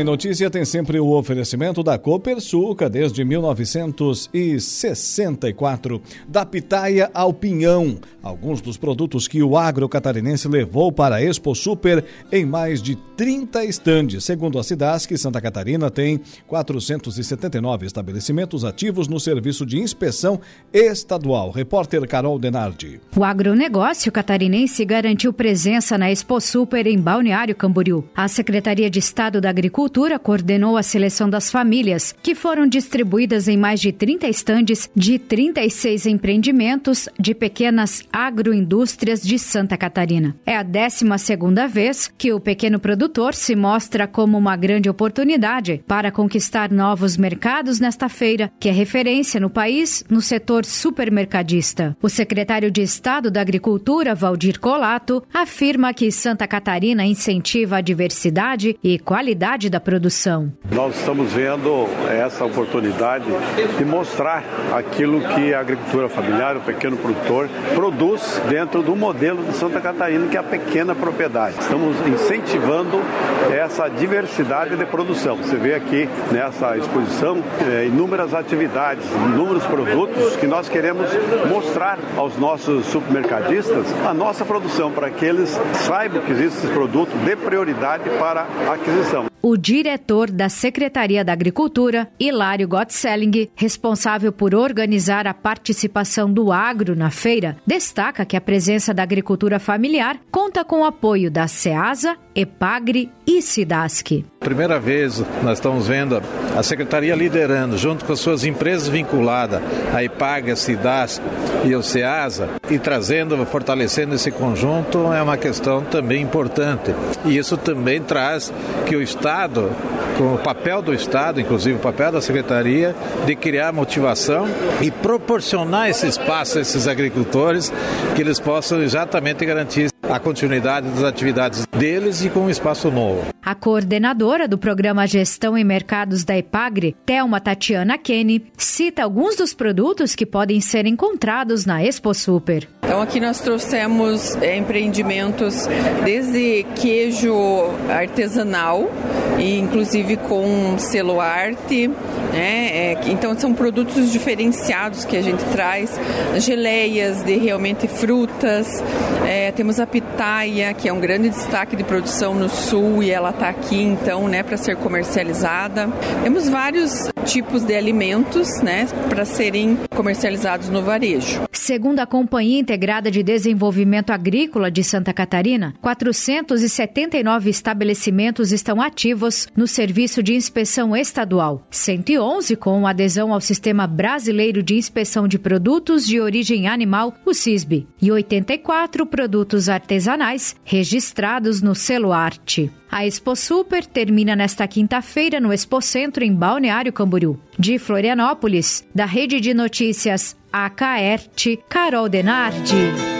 Em Notícia tem sempre o oferecimento da Copersuca desde 1964. Da pitaia ao pinhão, alguns dos produtos que o agro catarinense levou para a Expo Super em mais de 30 estandes. Segundo a Cidasc, Santa Catarina tem 479 estabelecimentos ativos no serviço de inspeção estadual. Repórter Carol Denardi. O agronegócio catarinense garantiu presença na Expo Super em Balneário Camboriú. A Secretaria de Estado da Agricultura Agricultura coordenou a seleção das famílias, que foram distribuídas em mais de 30 estandes de 36 empreendimentos de pequenas agroindústrias de Santa Catarina. É a 12 vez que o pequeno produtor se mostra como uma grande oportunidade para conquistar novos mercados nesta feira, que é referência no país no setor supermercadista. O secretário de Estado da Agricultura, Valdir Colato, afirma que Santa Catarina incentiva a diversidade e qualidade qualidade da produção. Nós estamos vendo essa oportunidade de mostrar aquilo que a agricultura familiar, o pequeno produtor, produz dentro do modelo de Santa Catarina, que é a pequena propriedade. Estamos incentivando essa diversidade de produção. Você vê aqui nessa exposição é, inúmeras atividades, inúmeros produtos que nós queremos mostrar aos nossos supermercadistas a nossa produção, para que eles saibam que existe esse produto, dê prioridade para a aquisição. O diretor da Secretaria da Agricultura, Hilário Gottselling, responsável por organizar a participação do agro na feira, destaca que a presença da agricultura familiar conta com o apoio da SEASA, EPAGRE e SIDASC. Primeira vez nós estamos vendo a Secretaria liderando, junto com as suas empresas vinculadas, a EPAGRE, a SIDASC e o SEASA, e trazendo, fortalecendo esse conjunto, é uma questão também importante. E isso também traz que o Estado, com o papel do Estado, inclusive o papel da Secretaria, de criar motivação e proporcionar esse espaço a esses agricultores, que eles possam exatamente garantir a continuidade das atividades deles e com um espaço novo. A coordenadora do programa Gestão em Mercados da EPAGRE, Thelma Tatiana Kenny, cita alguns dos produtos que podem ser encontrados na Expo Super. Então aqui nós trouxemos é, empreendimentos desde queijo artesanal e inclusive com selo arte, né? É, então são produtos diferenciados que a gente traz, geleias de realmente frutas, é, temos a pitaia que é um grande destaque de produção no sul e ela está aqui então, né, para ser comercializada. Temos vários tipos de alimentos, né, para serem comercializados no varejo. Segundo a Companhia Integrada de Desenvolvimento Agrícola de Santa Catarina, 479 estabelecimentos estão ativos no Serviço de Inspeção Estadual, 111 com adesão ao Sistema Brasileiro de Inspeção de Produtos de Origem Animal, o CISB, e 84 produtos artesanais registrados no selo Arte. A Expo Super termina nesta quinta-feira no Expocentro em Balneário Camboriú. De Florianópolis, da Rede de Notícias AKERT, Carol Denardi.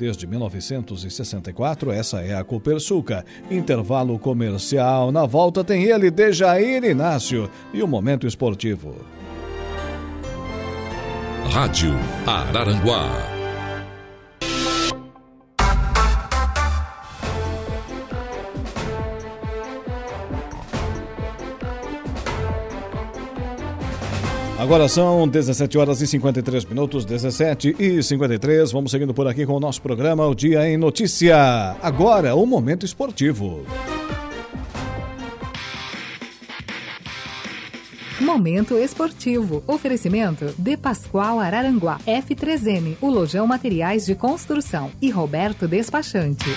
Desde 1964, essa é a Copersuca. Intervalo comercial. Na volta tem ele, Dejair Inácio. E o Momento Esportivo. Rádio Araranguá. Agora são 17 horas e 53 minutos, 17 e 53. Vamos seguindo por aqui com o nosso programa O Dia em Notícia. Agora, o momento esportivo. Momento esportivo. Oferecimento de Pascoal Araranguá, F3M, o Lojão Materiais de Construção e Roberto Despachante.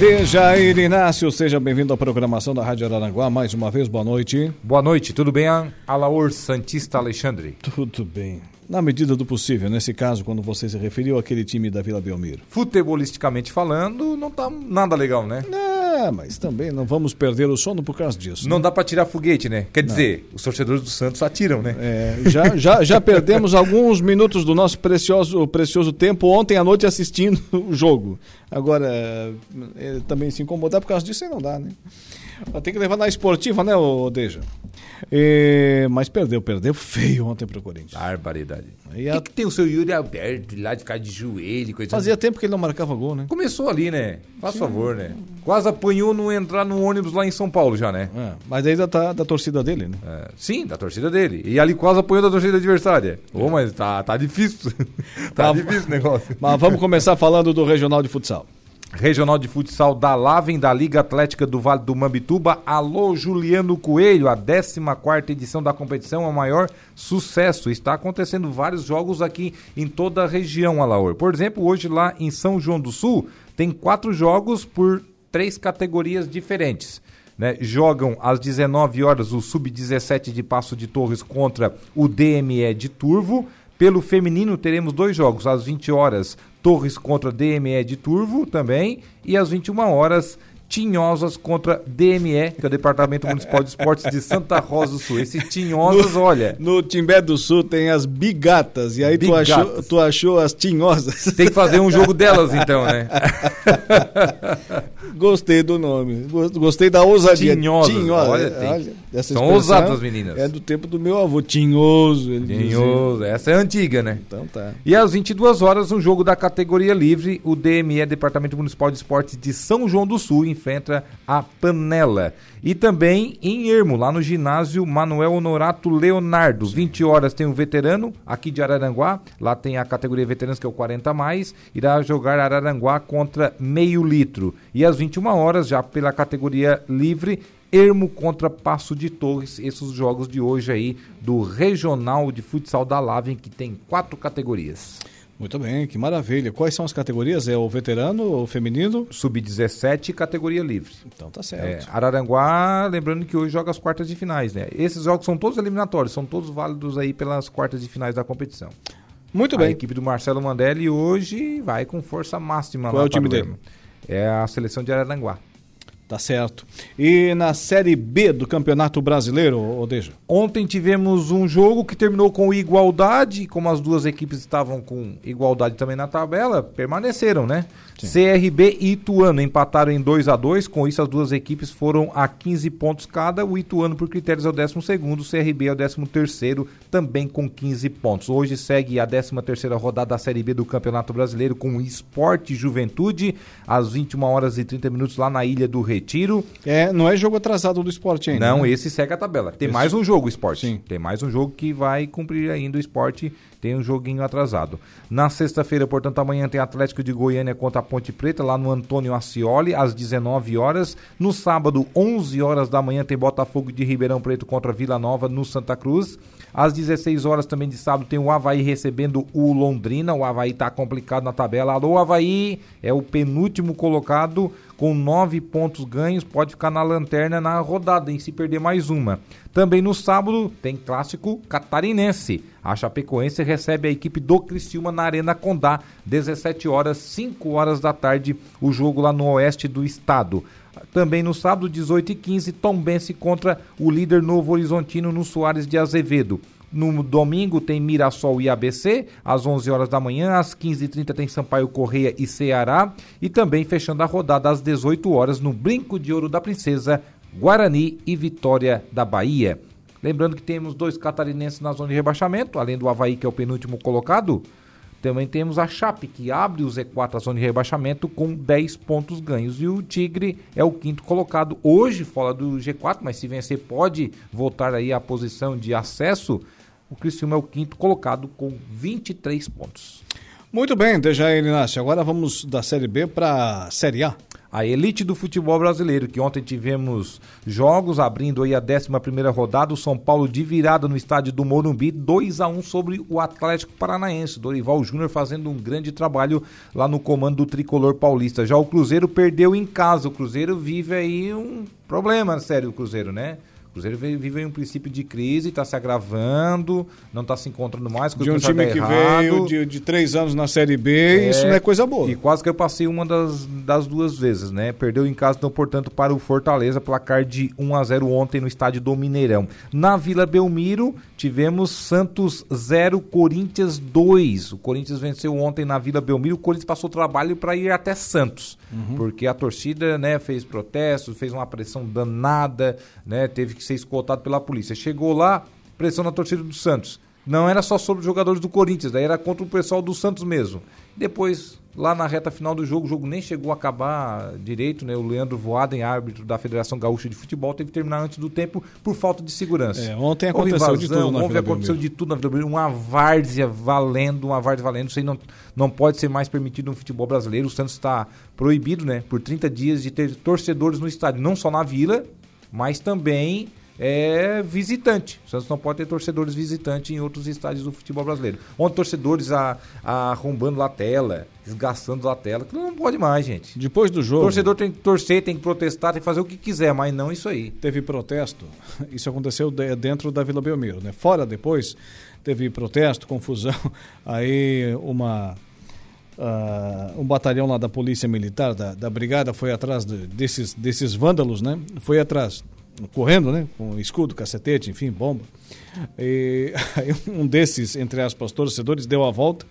Dejair Inácio, seja bem-vindo à programação da Rádio Araranguá. Mais uma vez, boa noite. Boa noite, tudo bem, Alaor Santista Alexandre? Tudo bem. Na medida do possível, nesse caso, quando você se referiu àquele time da Vila Belmiro. Futebolisticamente falando, não tá nada legal, né? É, mas também não vamos perder o sono por causa disso. Não né? dá para tirar foguete, né? Quer dizer, não. os torcedores do Santos atiram, né? É, já, já, já perdemos alguns minutos do nosso precioso, precioso tempo ontem à noite assistindo o jogo. Agora, é, também se incomodar por causa disso aí não dá, né? Tem que levar na esportiva, né, Deja? E, mas perdeu, perdeu feio ontem pro Corinthians. Barbaridade. O a... que, que, tem o seu Yuri Alberto lá de ficar de joelho? Coisa Fazia assim? tempo que ele não marcava gol, né? Começou ali, né? Faz Sim. favor, né? Quase apanhou no entrar no ônibus lá em São Paulo já, né? É, mas aí da, tá, da torcida dele, né? É, sim, da torcida dele. E ali quase apanhou da torcida adversária. Ô, oh, mas tá, tá difícil. tá mas, difícil o negócio. Mas vamos começar falando do Regional de Futsal. Regional de Futsal da Lavem da Liga Atlética do Vale do Mambituba. Alô, Juliano Coelho, a 14 edição da competição, é o maior sucesso. Está acontecendo vários jogos aqui em toda a região, Alaor. Por exemplo, hoje lá em São João do Sul, tem quatro jogos por três categorias diferentes. Né? Jogam às 19 horas o Sub-17 de Passo de Torres contra o DME de Turvo. Pelo feminino, teremos dois jogos, às 20 horas, Torres contra DME de Turvo também, e às 21 horas, Tinhosas contra DME, que é o Departamento Municipal de Esportes de Santa Rosa do Sul. Esse Tinhosas, no, olha. No Timbé do Sul tem as bigatas, e aí tu achou, tu achou as tinhosas. Tem que fazer um jogo delas então, né? Gostei do nome. Gostei da ousadia. Tinhosas. Tinhosas. Olha, olha São ousadas meninas. É do tempo do meu avô, tinhoso. Ele tinhoso. Dizia. Essa é antiga, né? Então tá. E às 22 horas, um jogo da categoria livre, o DME, Departamento Municipal de Esportes de São João do Sul, enfrenta a Panela. E também em Ermo, lá no ginásio Manuel Honorato Leonardo. 20 horas tem o veterano, aqui de Araranguá. Lá tem a categoria veteranos, que é o 40 mais. Irá jogar Araranguá contra meio litro. E às 21 horas, já pela categoria livre, Ermo contra Passo de Torres, esses jogos de hoje aí do Regional de Futsal da Lavem, que tem quatro categorias. Muito bem, que maravilha. Quais são as categorias? É o veterano, o feminino? Sub-17 e categoria livre. Então tá certo. É, Araranguá, lembrando que hoje joga as quartas de finais, né? Esses jogos são todos eliminatórios, são todos válidos aí pelas quartas de finais da competição. Muito bem. A equipe do Marcelo Mandelli hoje vai com força máxima. Qual é o time dele? É a seleção de Araranguá. Tá certo. E na Série B do Campeonato Brasileiro, Odeja? Ontem tivemos um jogo que terminou com igualdade, como as duas equipes estavam com igualdade também na tabela, permaneceram, né? Sim. CRB e Ituano empataram em 2 a 2 com isso as duas equipes foram a 15 pontos cada. O Ituano, por critérios, é o 12, o CRB é o 13, também com 15 pontos. Hoje segue a 13 rodada da Série B do Campeonato Brasileiro com Esporte Juventude, às 21 horas e 30 minutos lá na Ilha do Retiro. É, não é jogo atrasado do esporte ainda. Não, né? esse segue a tabela. Tem esse... mais um jogo, esporte. Sim. Tem mais um jogo que vai cumprir ainda o esporte tem um joguinho atrasado. Na sexta-feira, portanto, amanhã tem Atlético de Goiânia contra a Ponte Preta, lá no Antônio Ascioli, às 19 horas. No sábado, 11 horas da manhã, tem Botafogo de Ribeirão Preto contra Vila Nova, no Santa Cruz. Às 16 horas também de sábado tem o Havaí recebendo o Londrina. O Havaí está complicado na tabela. Alô, Havaí é o penúltimo colocado com nove pontos ganhos. Pode ficar na lanterna na rodada, em se perder mais uma. Também no sábado tem clássico catarinense. A Chapecoense recebe a equipe do Criciúma na Arena Condá, 17 horas, 5 horas da tarde, o jogo lá no oeste do estado. Também no sábado, 18 e 15, Tombense contra o líder Novo Horizontino no Soares de Azevedo. No domingo tem Mirassol e ABC, às 11 horas da manhã, às 15h30 tem Sampaio Correia e Ceará, e também fechando a rodada às 18 horas no Brinco de Ouro da Princesa, Guarani e Vitória da Bahia. Lembrando que temos dois catarinenses na zona de rebaixamento, além do Havaí, que é o penúltimo colocado. Também temos a Chape, que abre o Z4, a zona de rebaixamento, com 10 pontos ganhos. E o Tigre é o quinto colocado hoje, fora do G4, mas se vencer pode voltar aí à posição de acesso. O Criciúma é o quinto colocado com 23 pontos. Muito bem, Dejair Inácio. Agora vamos da Série B para a Série A a elite do futebol brasileiro, que ontem tivemos jogos abrindo aí a 11 rodada, o São Paulo de virada no estádio do Morumbi, 2 a 1 sobre o Atlético Paranaense. Dorival Júnior fazendo um grande trabalho lá no comando do tricolor paulista. Já o Cruzeiro perdeu em casa. O Cruzeiro vive aí um problema sério, o Cruzeiro, né? O Cruzeiro vive um princípio de crise, está se agravando, não está se encontrando mais. De um time que veio de, de, três anos na Série B, é, isso não é coisa boa. E quase que eu passei uma das, das duas vezes, né? Perdeu em casa, então, portanto, para o Fortaleza, placar de 1 a 0 ontem no estádio do Mineirão. Na Vila Belmiro, tivemos Santos 0, Corinthians 2. O Corinthians venceu ontem na Vila Belmiro, o Corinthians passou trabalho para ir até Santos, uhum. porque a torcida né, fez protestos, fez uma pressão danada, né? Teve que ser escoltado pela polícia. Chegou lá, pressão na torcida do Santos. Não era só sobre os jogadores do Corinthians, daí era contra o pessoal do Santos mesmo. Depois, lá na reta final do jogo, o jogo nem chegou a acabar direito, né? O Leandro Voaden, árbitro da Federação Gaúcha de Futebol, teve que terminar antes do tempo por falta de segurança. É, ontem aconteceu invasão, de tudo na Ontem aconteceu de tudo na Vila Belmiro, uma várzea valendo, uma várzea valendo. Isso aí não, não pode ser mais permitido no futebol brasileiro. O Santos está proibido, né, por 30 dias de ter torcedores no estádio, não só na Vila, mas também é visitante. O Santos não pode ter torcedores visitantes em outros estádios do futebol brasileiro. Ontem torcedores a, a arrombando a tela, desgastando a tela. Não pode mais, gente. Depois do jogo. O torcedor tem que torcer, tem que protestar, tem que fazer o que quiser, mas não isso aí. Teve protesto. Isso aconteceu dentro da Vila Belmiro, né? Fora depois, teve protesto, confusão. Aí uma uh, um batalhão lá da Polícia Militar, da, da Brigada, foi atrás de, desses, desses vândalos, né? Foi atrás, correndo, né? Com escudo, cacetete, enfim, bomba. E um desses, entre aspas, torcedores, deu a volta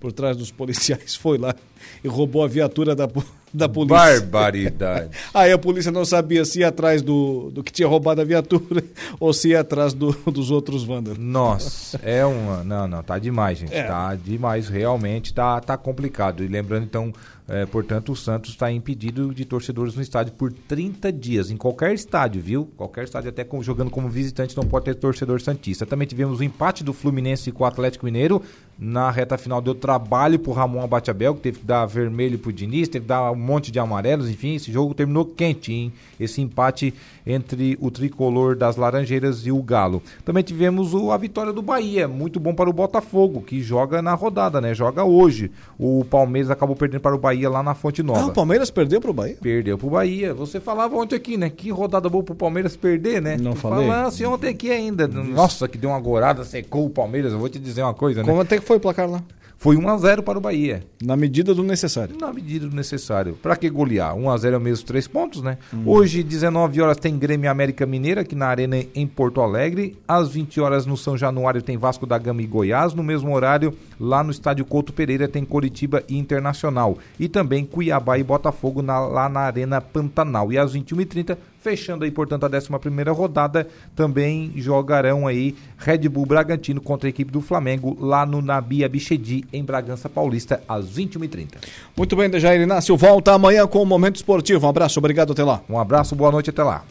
por trás dos policiais, foi lá e roubou a viatura da, da polícia. Barbaridade. Aí a polícia não sabia se ia atrás do, do que tinha roubado a viatura ou se ia atrás do, dos outros vândalos. Nossa, é uma. Não, não, tá demais, gente. É. Tá demais, realmente tá, tá complicado. E lembrando, então, é, portanto, o Santos está impedido de torcedores no estádio por 30 dias, em qualquer estádio, viu? Qualquer estádio, até com, jogando como visitante, não pode ter torcedor Santista. Também tivemos o empate do Fluminense com o Atlético Mineiro. Na reta final deu trabalho pro Ramon Abateabel, que teve que dar vermelho pro Diniz, teve que dar um monte de amarelos, enfim, esse jogo terminou quente, hein? Esse empate entre o tricolor das Laranjeiras e o Galo. Também tivemos o, a vitória do Bahia, muito bom para o Botafogo, que joga na rodada, né? Joga hoje. O Palmeiras acabou perdendo para o Bahia lá na Fonte Nova. Ah, o Palmeiras perdeu pro Bahia? Perdeu pro Bahia. Você falava ontem aqui, né? Que rodada boa pro Palmeiras perder, né? Não falei. Falasse ontem aqui ainda. Nossa, que deu uma gorada, secou o Palmeiras. Eu vou te dizer uma coisa, né? Como até que foi o placar lá? Foi 1 a 0 para o Bahia. Na medida do necessário. Na medida do necessário. Para que golear? 1 a 0 é o mesmo três pontos, né? Hum. Hoje, 19 horas, tem Grêmio América Mineira aqui na Arena em Porto Alegre. Às 20 horas, no São Januário, tem Vasco da Gama e Goiás. No mesmo horário, lá no estádio Couto Pereira, tem Coritiba e Internacional. E também Cuiabá e Botafogo na, lá na Arena Pantanal. E às 21h30, Fechando aí, portanto, a 11 rodada, também jogarão aí Red Bull Bragantino contra a equipe do Flamengo lá no Nabi Abichedi, em Bragança Paulista, às 21h30. Muito bem, Dejair Inácio, volta amanhã com o Momento Esportivo. Um abraço, obrigado, até lá. Um abraço, boa noite, até lá.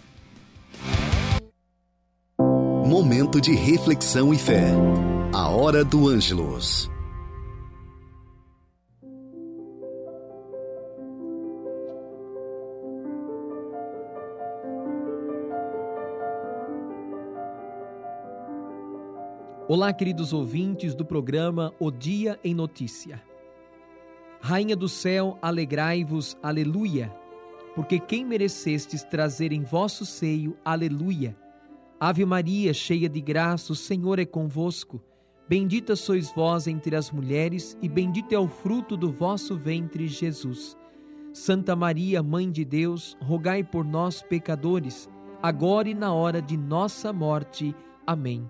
Momento de reflexão e fé. A hora do Ângelos. Olá, queridos ouvintes do programa O Dia em Notícia. Rainha do céu, alegrai-vos, aleluia, porque quem merecestes trazer em vosso seio, aleluia. Ave Maria, cheia de graça, o Senhor é convosco. Bendita sois vós entre as mulheres, e bendito é o fruto do vosso ventre, Jesus. Santa Maria, Mãe de Deus, rogai por nós, pecadores, agora e na hora de nossa morte. Amém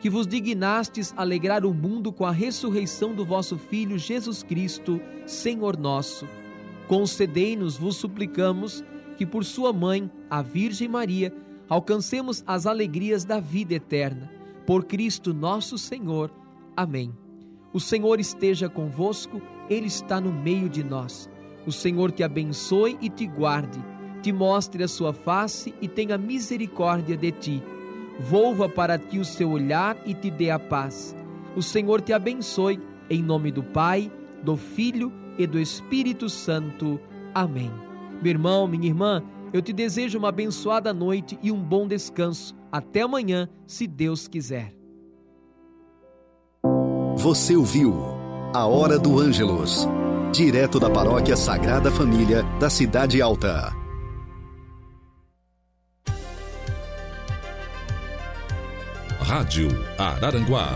que vos dignastes alegrar o mundo com a ressurreição do vosso Filho Jesus Cristo, Senhor nosso. Concedei-nos, vos suplicamos, que por sua mãe, a Virgem Maria, alcancemos as alegrias da vida eterna. Por Cristo nosso Senhor. Amém. O Senhor esteja convosco, Ele está no meio de nós. O Senhor te abençoe e te guarde, te mostre a sua face e tenha misericórdia de ti volva para ti o seu olhar e te dê a paz. O Senhor te abençoe, em nome do Pai, do Filho e do Espírito Santo. Amém. Meu irmão, minha irmã, eu te desejo uma abençoada noite e um bom descanso. Até amanhã, se Deus quiser. Você ouviu A Hora do Ângelos, direto da Paróquia Sagrada Família da Cidade Alta. Rádio Araranguá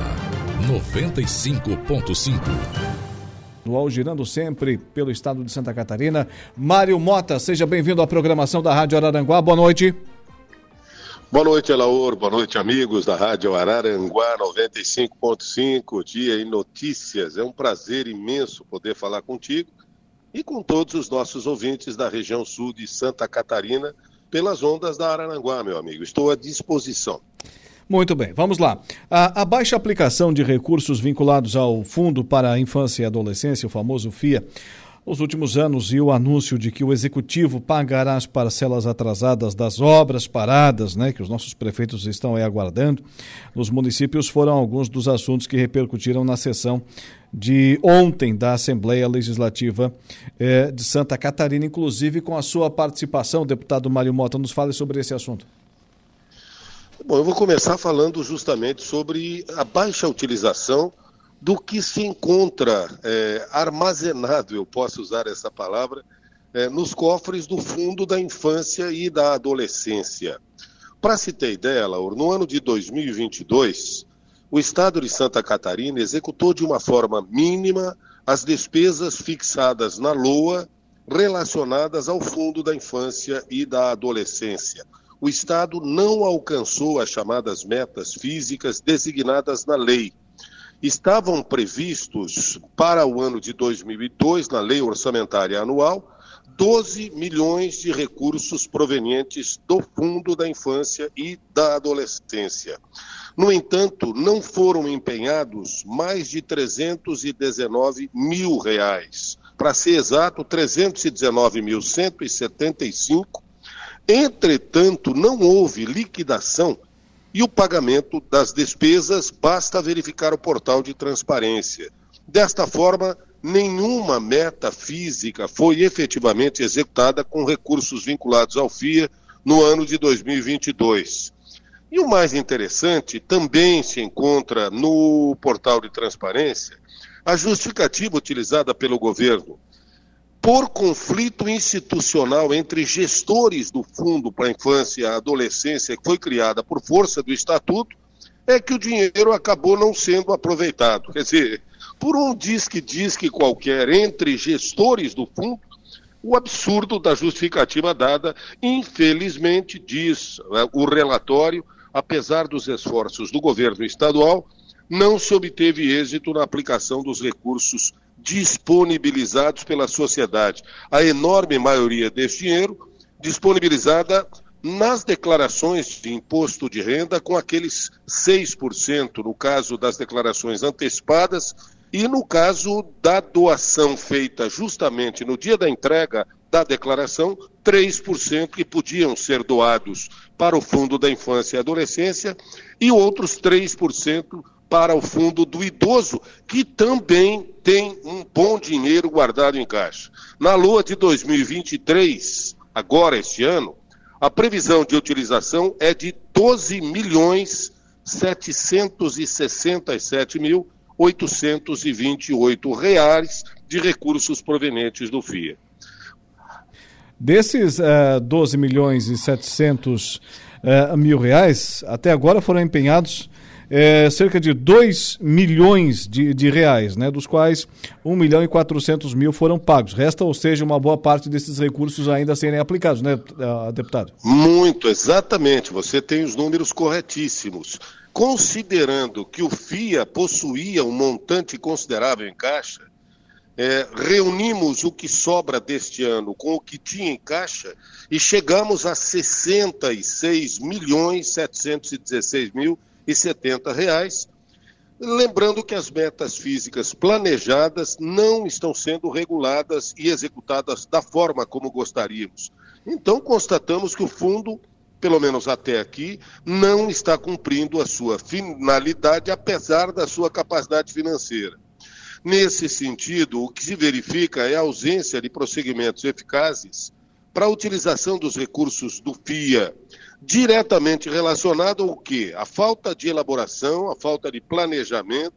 95.5. No girando sempre pelo estado de Santa Catarina. Mário Mota, seja bem-vindo à programação da Rádio Araranguá. Boa noite. Boa noite, Elaor. Boa noite, amigos da Rádio Araranguá 95.5, dia em notícias. É um prazer imenso poder falar contigo e com todos os nossos ouvintes da região sul de Santa Catarina pelas ondas da Araranguá, meu amigo. Estou à disposição. Muito bem, vamos lá. A, a, baixa aplicação de recursos vinculados ao Fundo para a Infância e Adolescência, o famoso FIA, nos últimos anos e o anúncio de que o executivo pagará as parcelas atrasadas das obras paradas, né, que os nossos prefeitos estão aí aguardando, nos municípios foram alguns dos assuntos que repercutiram na sessão de ontem da Assembleia Legislativa eh, de Santa Catarina, inclusive com a sua participação, deputado Mário Mota, nos fale sobre esse assunto. Bom, eu vou começar falando justamente sobre a baixa utilização do que se encontra é, armazenado, eu posso usar essa palavra, é, nos cofres do Fundo da Infância e da Adolescência. Para se ter ideia, no ano de 2022, o Estado de Santa Catarina executou de uma forma mínima as despesas fixadas na LOA relacionadas ao Fundo da Infância e da Adolescência. O Estado não alcançou as chamadas metas físicas designadas na lei estavam previstos para o ano de 2002, na Lei Orçamentária Anual, 12 milhões de recursos provenientes do Fundo da Infância e da Adolescência. No entanto, não foram empenhados mais de 319 mil reais. Para ser exato, 319.175. Entretanto, não houve liquidação e o pagamento das despesas, basta verificar o portal de transparência. Desta forma, nenhuma meta física foi efetivamente executada com recursos vinculados ao FIA no ano de 2022. E o mais interessante, também se encontra no portal de transparência, a justificativa utilizada pelo governo por conflito institucional entre gestores do Fundo para a Infância e a Adolescência, que foi criada por força do Estatuto, é que o dinheiro acabou não sendo aproveitado. Quer dizer, por um diz-que-diz-que qualquer entre gestores do fundo, o absurdo da justificativa dada, infelizmente, diz né, o relatório, apesar dos esforços do governo estadual, não se obteve êxito na aplicação dos recursos disponibilizados pela sociedade. A enorme maioria desse dinheiro disponibilizada nas declarações de imposto de renda, com aqueles 6% no caso das declarações antecipadas e no caso da doação feita justamente no dia da entrega da declaração, 3% que podiam ser doados para o Fundo da Infância e Adolescência e outros 3% para o fundo do idoso, que também tem um bom dinheiro guardado em caixa. Na lua de 2023, agora este ano, a previsão de utilização é de 12 milhões 767 mil 828 reais de recursos provenientes do FIA. Desses uh, eh, 12 milhões e 700 uh, eh, mil reais, até agora foram empenhados é, cerca de 2 milhões de, de reais, né, dos quais 1 milhão e 400 mil foram pagos. Resta, ou seja, uma boa parte desses recursos ainda serem aplicados, né, deputado? Muito, exatamente. Você tem os números corretíssimos. Considerando que o FIA possuía um montante considerável em caixa, é, reunimos o que sobra deste ano com o que tinha em caixa e chegamos a 66 milhões 716 mil reais. Lembrando que as metas físicas planejadas não estão sendo reguladas e executadas da forma como gostaríamos. Então, constatamos que o fundo, pelo menos até aqui, não está cumprindo a sua finalidade, apesar da sua capacidade financeira. Nesse sentido, o que se verifica é a ausência de prosseguimentos eficazes para a utilização dos recursos do FIA, diretamente relacionado ao quê? A falta de elaboração, a falta de planejamento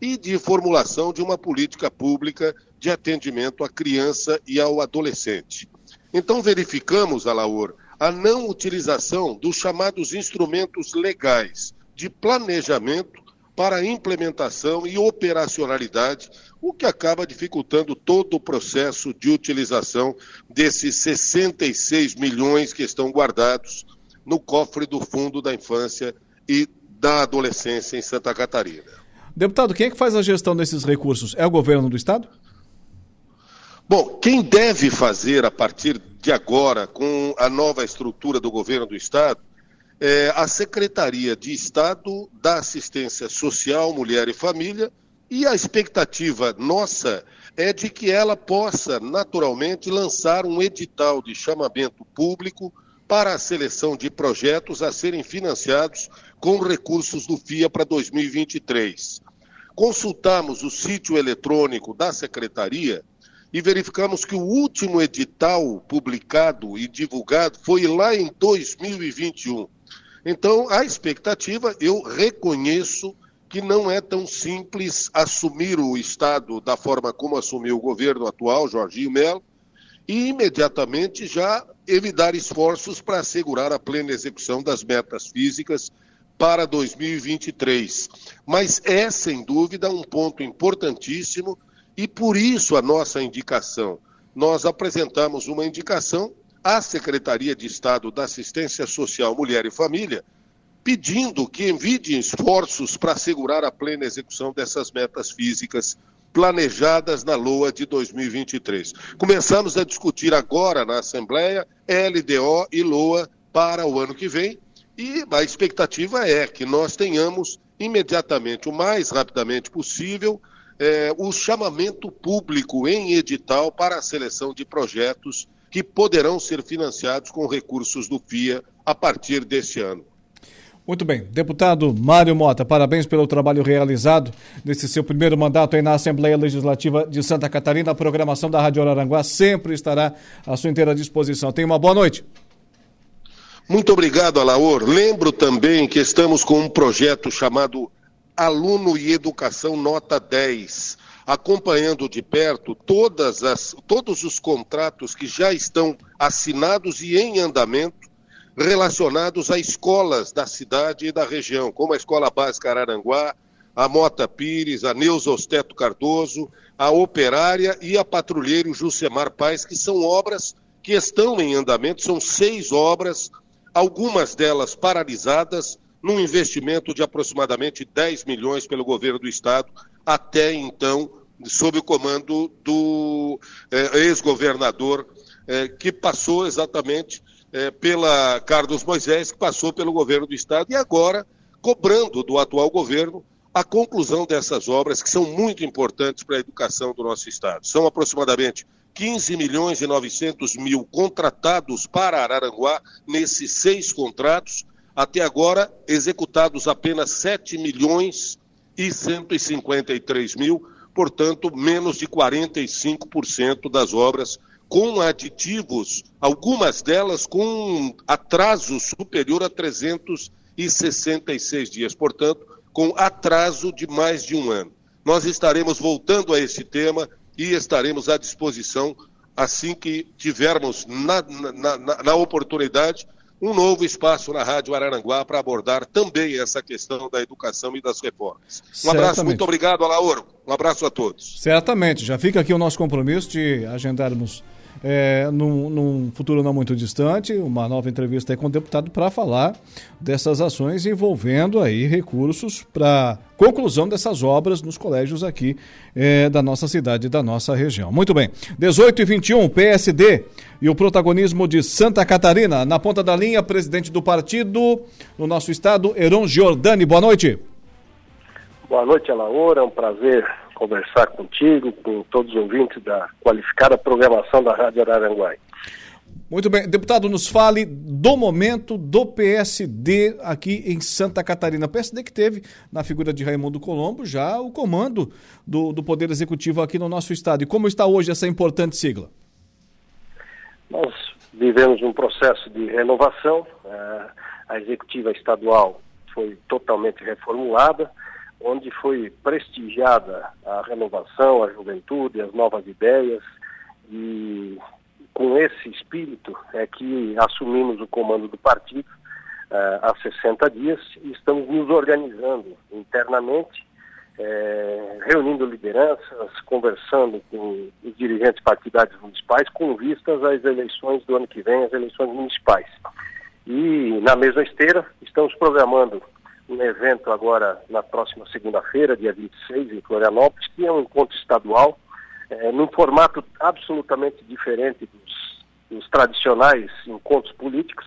e de formulação de uma política pública de atendimento à criança e ao adolescente. Então verificamos, Alaor, a não utilização dos chamados instrumentos legais de planejamento para implementação e operacionalidade, o que acaba dificultando todo o processo de utilização desses 66 milhões que estão guardados no cofre do Fundo da Infância e da Adolescência em Santa Catarina. Deputado, quem é que faz a gestão desses recursos? É o governo do Estado? Bom, quem deve fazer a partir de agora, com a nova estrutura do governo do Estado, é, a Secretaria de Estado da Assistência Social, Mulher e Família, e a expectativa nossa é de que ela possa, naturalmente, lançar um edital de chamamento público para a seleção de projetos a serem financiados com recursos do FIA para 2023. Consultamos o sítio eletrônico da Secretaria e verificamos que o último edital publicado e divulgado foi lá em 2021. Então, a expectativa, eu reconheço que não é tão simples assumir o Estado da forma como assumiu o governo atual, Jorginho Melo, e imediatamente já evitar esforços para assegurar a plena execução das metas físicas para 2023. Mas é, sem dúvida, um ponto importantíssimo e por isso a nossa indicação. Nós apresentamos uma indicação à Secretaria de Estado da Assistência Social, Mulher e Família, pedindo que enviem esforços para assegurar a plena execução dessas metas físicas planejadas na LOA de 2023. Começamos a discutir agora na Assembleia LDO e LOA para o ano que vem e a expectativa é que nós tenhamos imediatamente, o mais rapidamente possível, é, o chamamento público em edital para a seleção de projetos que poderão ser financiados com recursos do FIA a partir deste ano. Muito bem. Deputado Mário Mota, parabéns pelo trabalho realizado nesse seu primeiro mandato aí na Assembleia Legislativa de Santa Catarina. A programação da Rádio Araranguá sempre estará à sua inteira disposição. Tenha uma boa noite. Muito obrigado, Alaor. Lembro também que estamos com um projeto chamado Aluno e Educação Nota 10, acompanhando de perto as, todos os contratos que já estão assinados e em andamento relacionados a escolas da cidade e da região, como a Escola Básica Araranguá, a Mota Pires, a Neuza Osteto Cardoso, a Operária e a Patrulheiro Jusemar Paz, que são obras que estão em andamento, são seis obras algumas delas paralisadas, num investimento de aproximadamente 10 milhões pelo governo do estado, até então, sob o comando do eh, ex-governador, eh, que passou exatamente eh, pela Carlos Moisés, que passou pelo governo do estado, e agora cobrando do atual governo a conclusão dessas obras, que são muito importantes para a educação do nosso estado. São aproximadamente 15 milhões e 900 mil contratados para Araranguá nesses seis contratos. Até agora, executados apenas 7 milhões e 153 mil, portanto, menos de 45% das obras com aditivos, algumas delas com atraso superior a 366 dias, portanto, com atraso de mais de um ano. Nós estaremos voltando a esse tema e estaremos à disposição assim que tivermos na, na, na, na oportunidade um novo espaço na Rádio Araranguá para abordar também essa questão da educação e das reformas. Um Certamente. abraço, muito obrigado, Alauro. Um abraço a todos. Certamente, já fica aqui o nosso compromisso de agendarmos é, num, num, futuro não muito distante, uma nova entrevista com o deputado para falar dessas ações envolvendo aí recursos para conclusão dessas obras nos colégios aqui é, da nossa cidade e da nossa região. Muito bem, 18 e 21, PSD e o protagonismo de Santa Catarina. Na ponta da linha, presidente do partido no nosso estado, Heron Giordani. Boa noite. Boa noite, Alaora. É um prazer conversar contigo, com todos os ouvintes da qualificada programação da Rádio Araranguai. Muito bem. Deputado, nos fale do momento do PSD aqui em Santa Catarina. PSD que teve, na figura de Raimundo Colombo, já o comando do, do Poder Executivo aqui no nosso estado. E como está hoje essa importante sigla? Nós vivemos um processo de renovação. Eh, a executiva estadual foi totalmente reformulada onde foi prestigiada a renovação, a juventude, as novas ideias e com esse espírito é que assumimos o comando do partido uh, há 60 dias e estamos nos organizando internamente, eh, reunindo lideranças, conversando com os dirigentes partidários municipais com vistas às eleições do ano que vem, as eleições municipais. E na mesma esteira, estamos programando um evento agora na próxima segunda-feira, dia 26, em Florianópolis, que é um encontro estadual, é, num formato absolutamente diferente dos os tradicionais encontros políticos,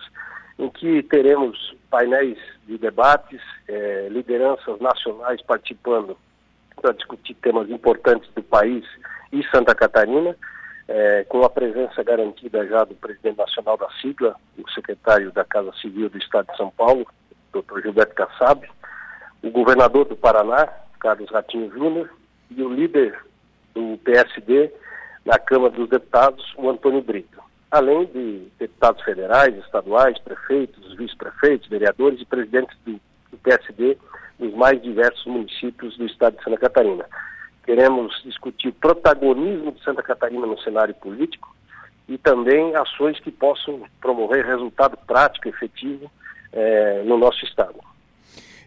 em que teremos painéis de debates, eh, lideranças nacionais participando para discutir temas importantes do país e Santa Catarina, eh, com a presença garantida já do presidente nacional da sigla, o secretário da Casa Civil do Estado de São Paulo, Dr. Gilberto Kassab, o governador do Paraná, Carlos Ratinho Júnior, e o líder do PSD na Câmara dos Deputados, o Antônio Brito, além de deputados federais, estaduais, prefeitos, vice-prefeitos, vereadores e presidentes do, do PSD dos mais diversos municípios do estado de Santa Catarina. Queremos discutir o protagonismo de Santa Catarina no cenário político e também ações que possam promover resultado prático e efetivo eh, no nosso estado.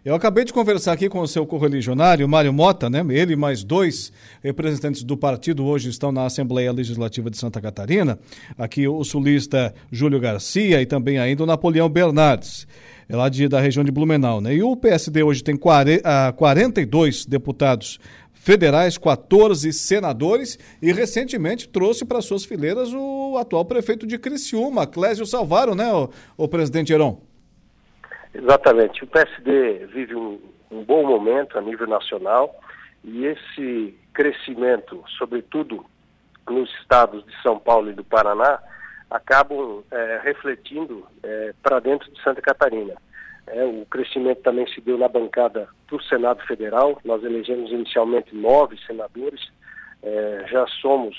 Eu acabei de conversar aqui com o seu correligionário, Mário Mota, né? Ele e mais dois representantes do partido hoje estão na Assembleia Legislativa de Santa Catarina. Aqui o sulista Júlio Garcia e também ainda o Napoleão Bernardes, é lá de, da região de Blumenau, né? E o PSD hoje tem 40, 42 deputados federais, 14 senadores e recentemente trouxe para suas fileiras o atual prefeito de Criciúma, Clésio Salvaro, né, o, o presidente Heron? Exatamente. O PSD vive um, um bom momento a nível nacional e esse crescimento, sobretudo nos estados de São Paulo e do Paraná, acabam é, refletindo é, para dentro de Santa Catarina. É, o crescimento também se deu na bancada do Senado Federal. Nós elegemos inicialmente nove senadores, é, já somos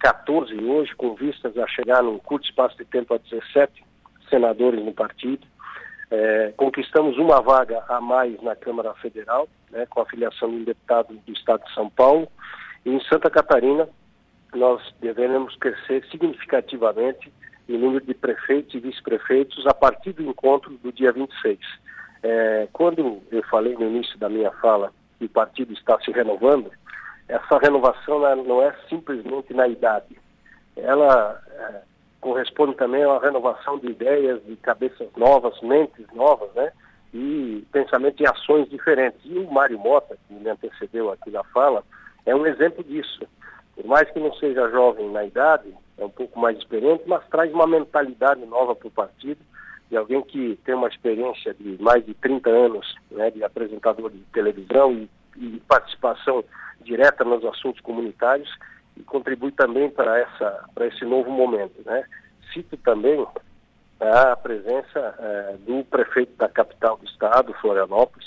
14 é, hoje, com vistas a chegar num curto espaço de tempo a 17 senadores no partido. É, conquistamos uma vaga a mais na Câmara Federal, né, com a filiação de um deputado do Estado de São Paulo. E em Santa Catarina, nós devemos crescer significativamente em número de prefeitos e vice-prefeitos a partir do encontro do dia 26. É, quando eu falei no início da minha fala que o partido está se renovando, essa renovação não é simplesmente na idade. Ela é, corresponde também a uma renovação de ideias, de cabeças novas, mentes novas, né? E pensamento e ações diferentes. E o Mário Mota, que me antecedeu aqui na fala, é um exemplo disso. Por mais que não seja jovem na idade, é um pouco mais experiente, mas traz uma mentalidade nova para o partido, de alguém que tem uma experiência de mais de 30 anos né, de apresentador de televisão e, e participação direta nos assuntos comunitários e contribui também para essa para esse novo momento, né? Cito também a presença é, do prefeito da capital do estado, Florianópolis,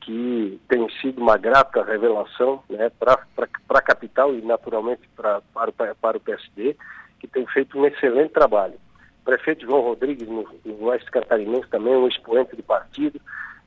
que tem sido uma grata revelação né, para a capital e naturalmente pra, para, para o PSD, que tem feito um excelente trabalho. O prefeito João Rodrigues, no, no Oeste Catarinense, também é um expoente do partido,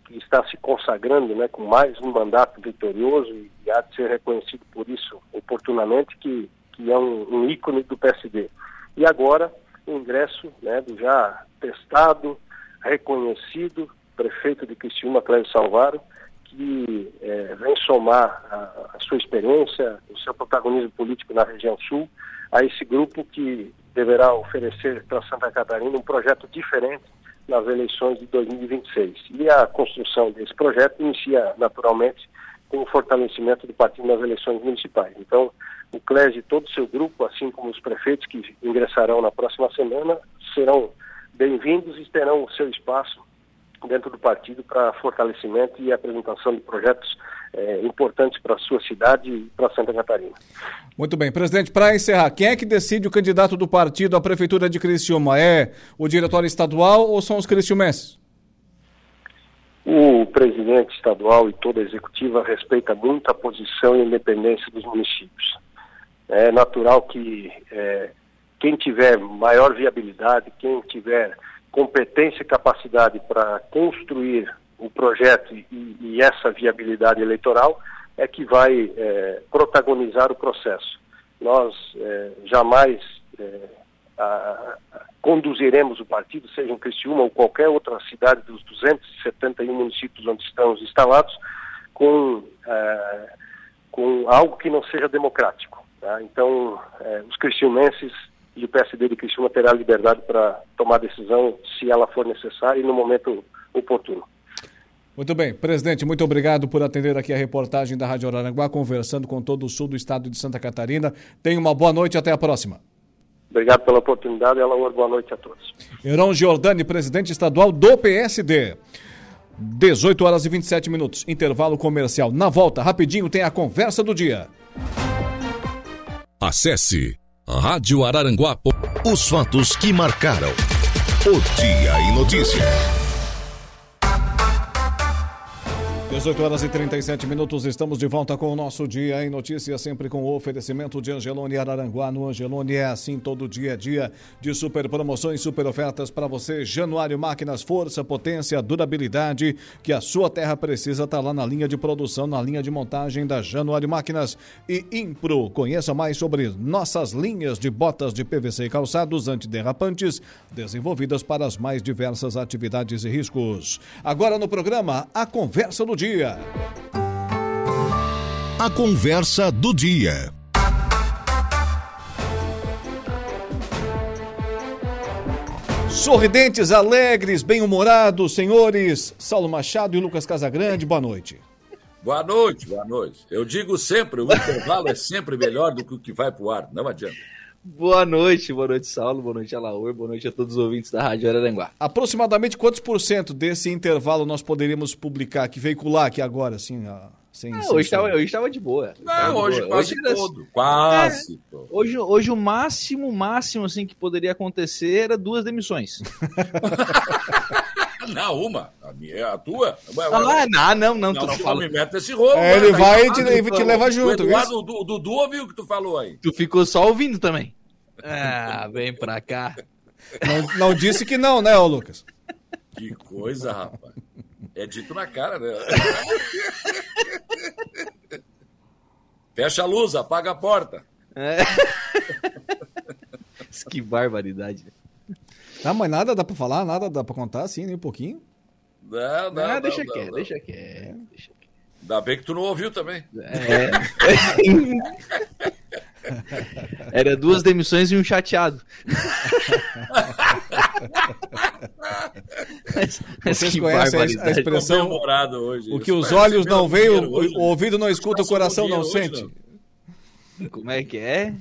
que está se consagrando né, com mais um mandato vitorioso e, há de ser reconhecido por isso oportunamente, que, que é um, um ícone do PSD. E agora, o ingresso né, do já testado, reconhecido prefeito de Criciúma, Cléber Salvaro, que é, vem somar a, a, sua experiência, o seu protagonismo político na região sul, a esse grupo que deverá oferecer para Santa Catarina um projeto diferente nas eleições de 2026. E a construção desse projeto inicia naturalmente com o fortalecimento do partido nas eleições municipais. Então, o CLES e todo o seu grupo, assim como os prefeitos que ingressarão na próxima semana, serão bem-vindos e terão o seu espaço dentro do partido para fortalecimento e apresentação de projetos é, importantes para a sua cidade e para Santa Catarina. Muito bem. Presidente, para encerrar, quem é que decide o candidato do partido à Prefeitura de Criciúma? É o diretório estadual ou são os criciumenses? O presidente estadual e toda a executiva respeita muito a posição e independência dos municípios. É natural que é, quem tiver maior viabilidade, quem tiver competência e capacidade para construir o projeto e, e, essa viabilidade eleitoral é que vai é, protagonizar o processo. Nós é, jamais é, a, a, conduziremos o partido, seja em Criciúma ou qualquer outra cidade dos 271 municípios onde estamos instalados, com, é, com algo que não seja democrático. Tá? Então, é, os criciumenses e o PSD de Criciúma terá liberdade para tomar decisão se ela for necessária e no momento oportuno. Muito bem. Presidente, muito obrigado por atender aqui a reportagem da Rádio Araranguá, conversando com todo o sul do estado de Santa Catarina. Tenha uma boa noite e até a próxima. Obrigado pela oportunidade. Ela boa noite a todos. Heron Giordani, presidente estadual do PSD. 18 horas e 27 minutos, intervalo comercial. Na volta, rapidinho, tem a conversa do dia. Acesse Rádio Araranguá. Os fatos que marcaram o Dia em Notícia. 18 horas e 37 minutos, estamos de volta com o nosso Dia em Notícias, sempre com o oferecimento de Angelone Araranguá. No Angelone é assim todo dia a dia de super promoções, super ofertas para você. Januário Máquinas, força, potência, durabilidade que a sua terra precisa está lá na linha de produção, na linha de montagem da Januário Máquinas e Impro. Conheça mais sobre nossas linhas de botas de PVC e calçados antiderrapantes, desenvolvidas para as mais diversas atividades e riscos. Agora no programa, a conversa do dia. A conversa do dia. Sorridentes, alegres, bem-humorados, senhores Saulo Machado e Lucas Casagrande, boa noite. Boa noite, boa noite. Eu digo sempre, o intervalo é sempre melhor do que o que vai pro ar, não adianta. Boa noite, boa noite, Saulo, boa noite, Alaor, boa noite a todos os ouvintes da Rádio Araranguá. Aproximadamente quantos por cento desse intervalo nós poderíamos publicar, que veicular aqui agora, assim, ó, sem, ah, hoje, estava, hoje estava de boa. Não, hoje boa. quase hoje todo, quase é, todo. Hoje, hoje o máximo, máximo, assim, que poderia acontecer era duas demissões. Não, uma. A minha é a tua. Ah, não, não, não. Não, não, não me mete esse rolo. É, ele vai e te, te, te leva junto. O Eduardo, o Dudu ouviu o que tu falou aí. Tu ficou só ouvindo também. Ah, vem pra cá. Não, não disse que não, né, ô Lucas? Que coisa, rapaz. É dito na cara, né? Fecha a luz, apaga a porta. É. que barbaridade. Tá, mas nada dá pra falar, nada dá pra contar assim, nem um pouquinho? Não, não, ah, deixa não, quieto, deixa quieto, deixa quieto. Ainda bem que tu não ouviu também. É. Era duas demissões e um chateado. Vocês conhecem a expressão hoje, o que os olhos não veem, o, o, ouvido não escuta, o coração não hoje, sente. Não. Como é que é?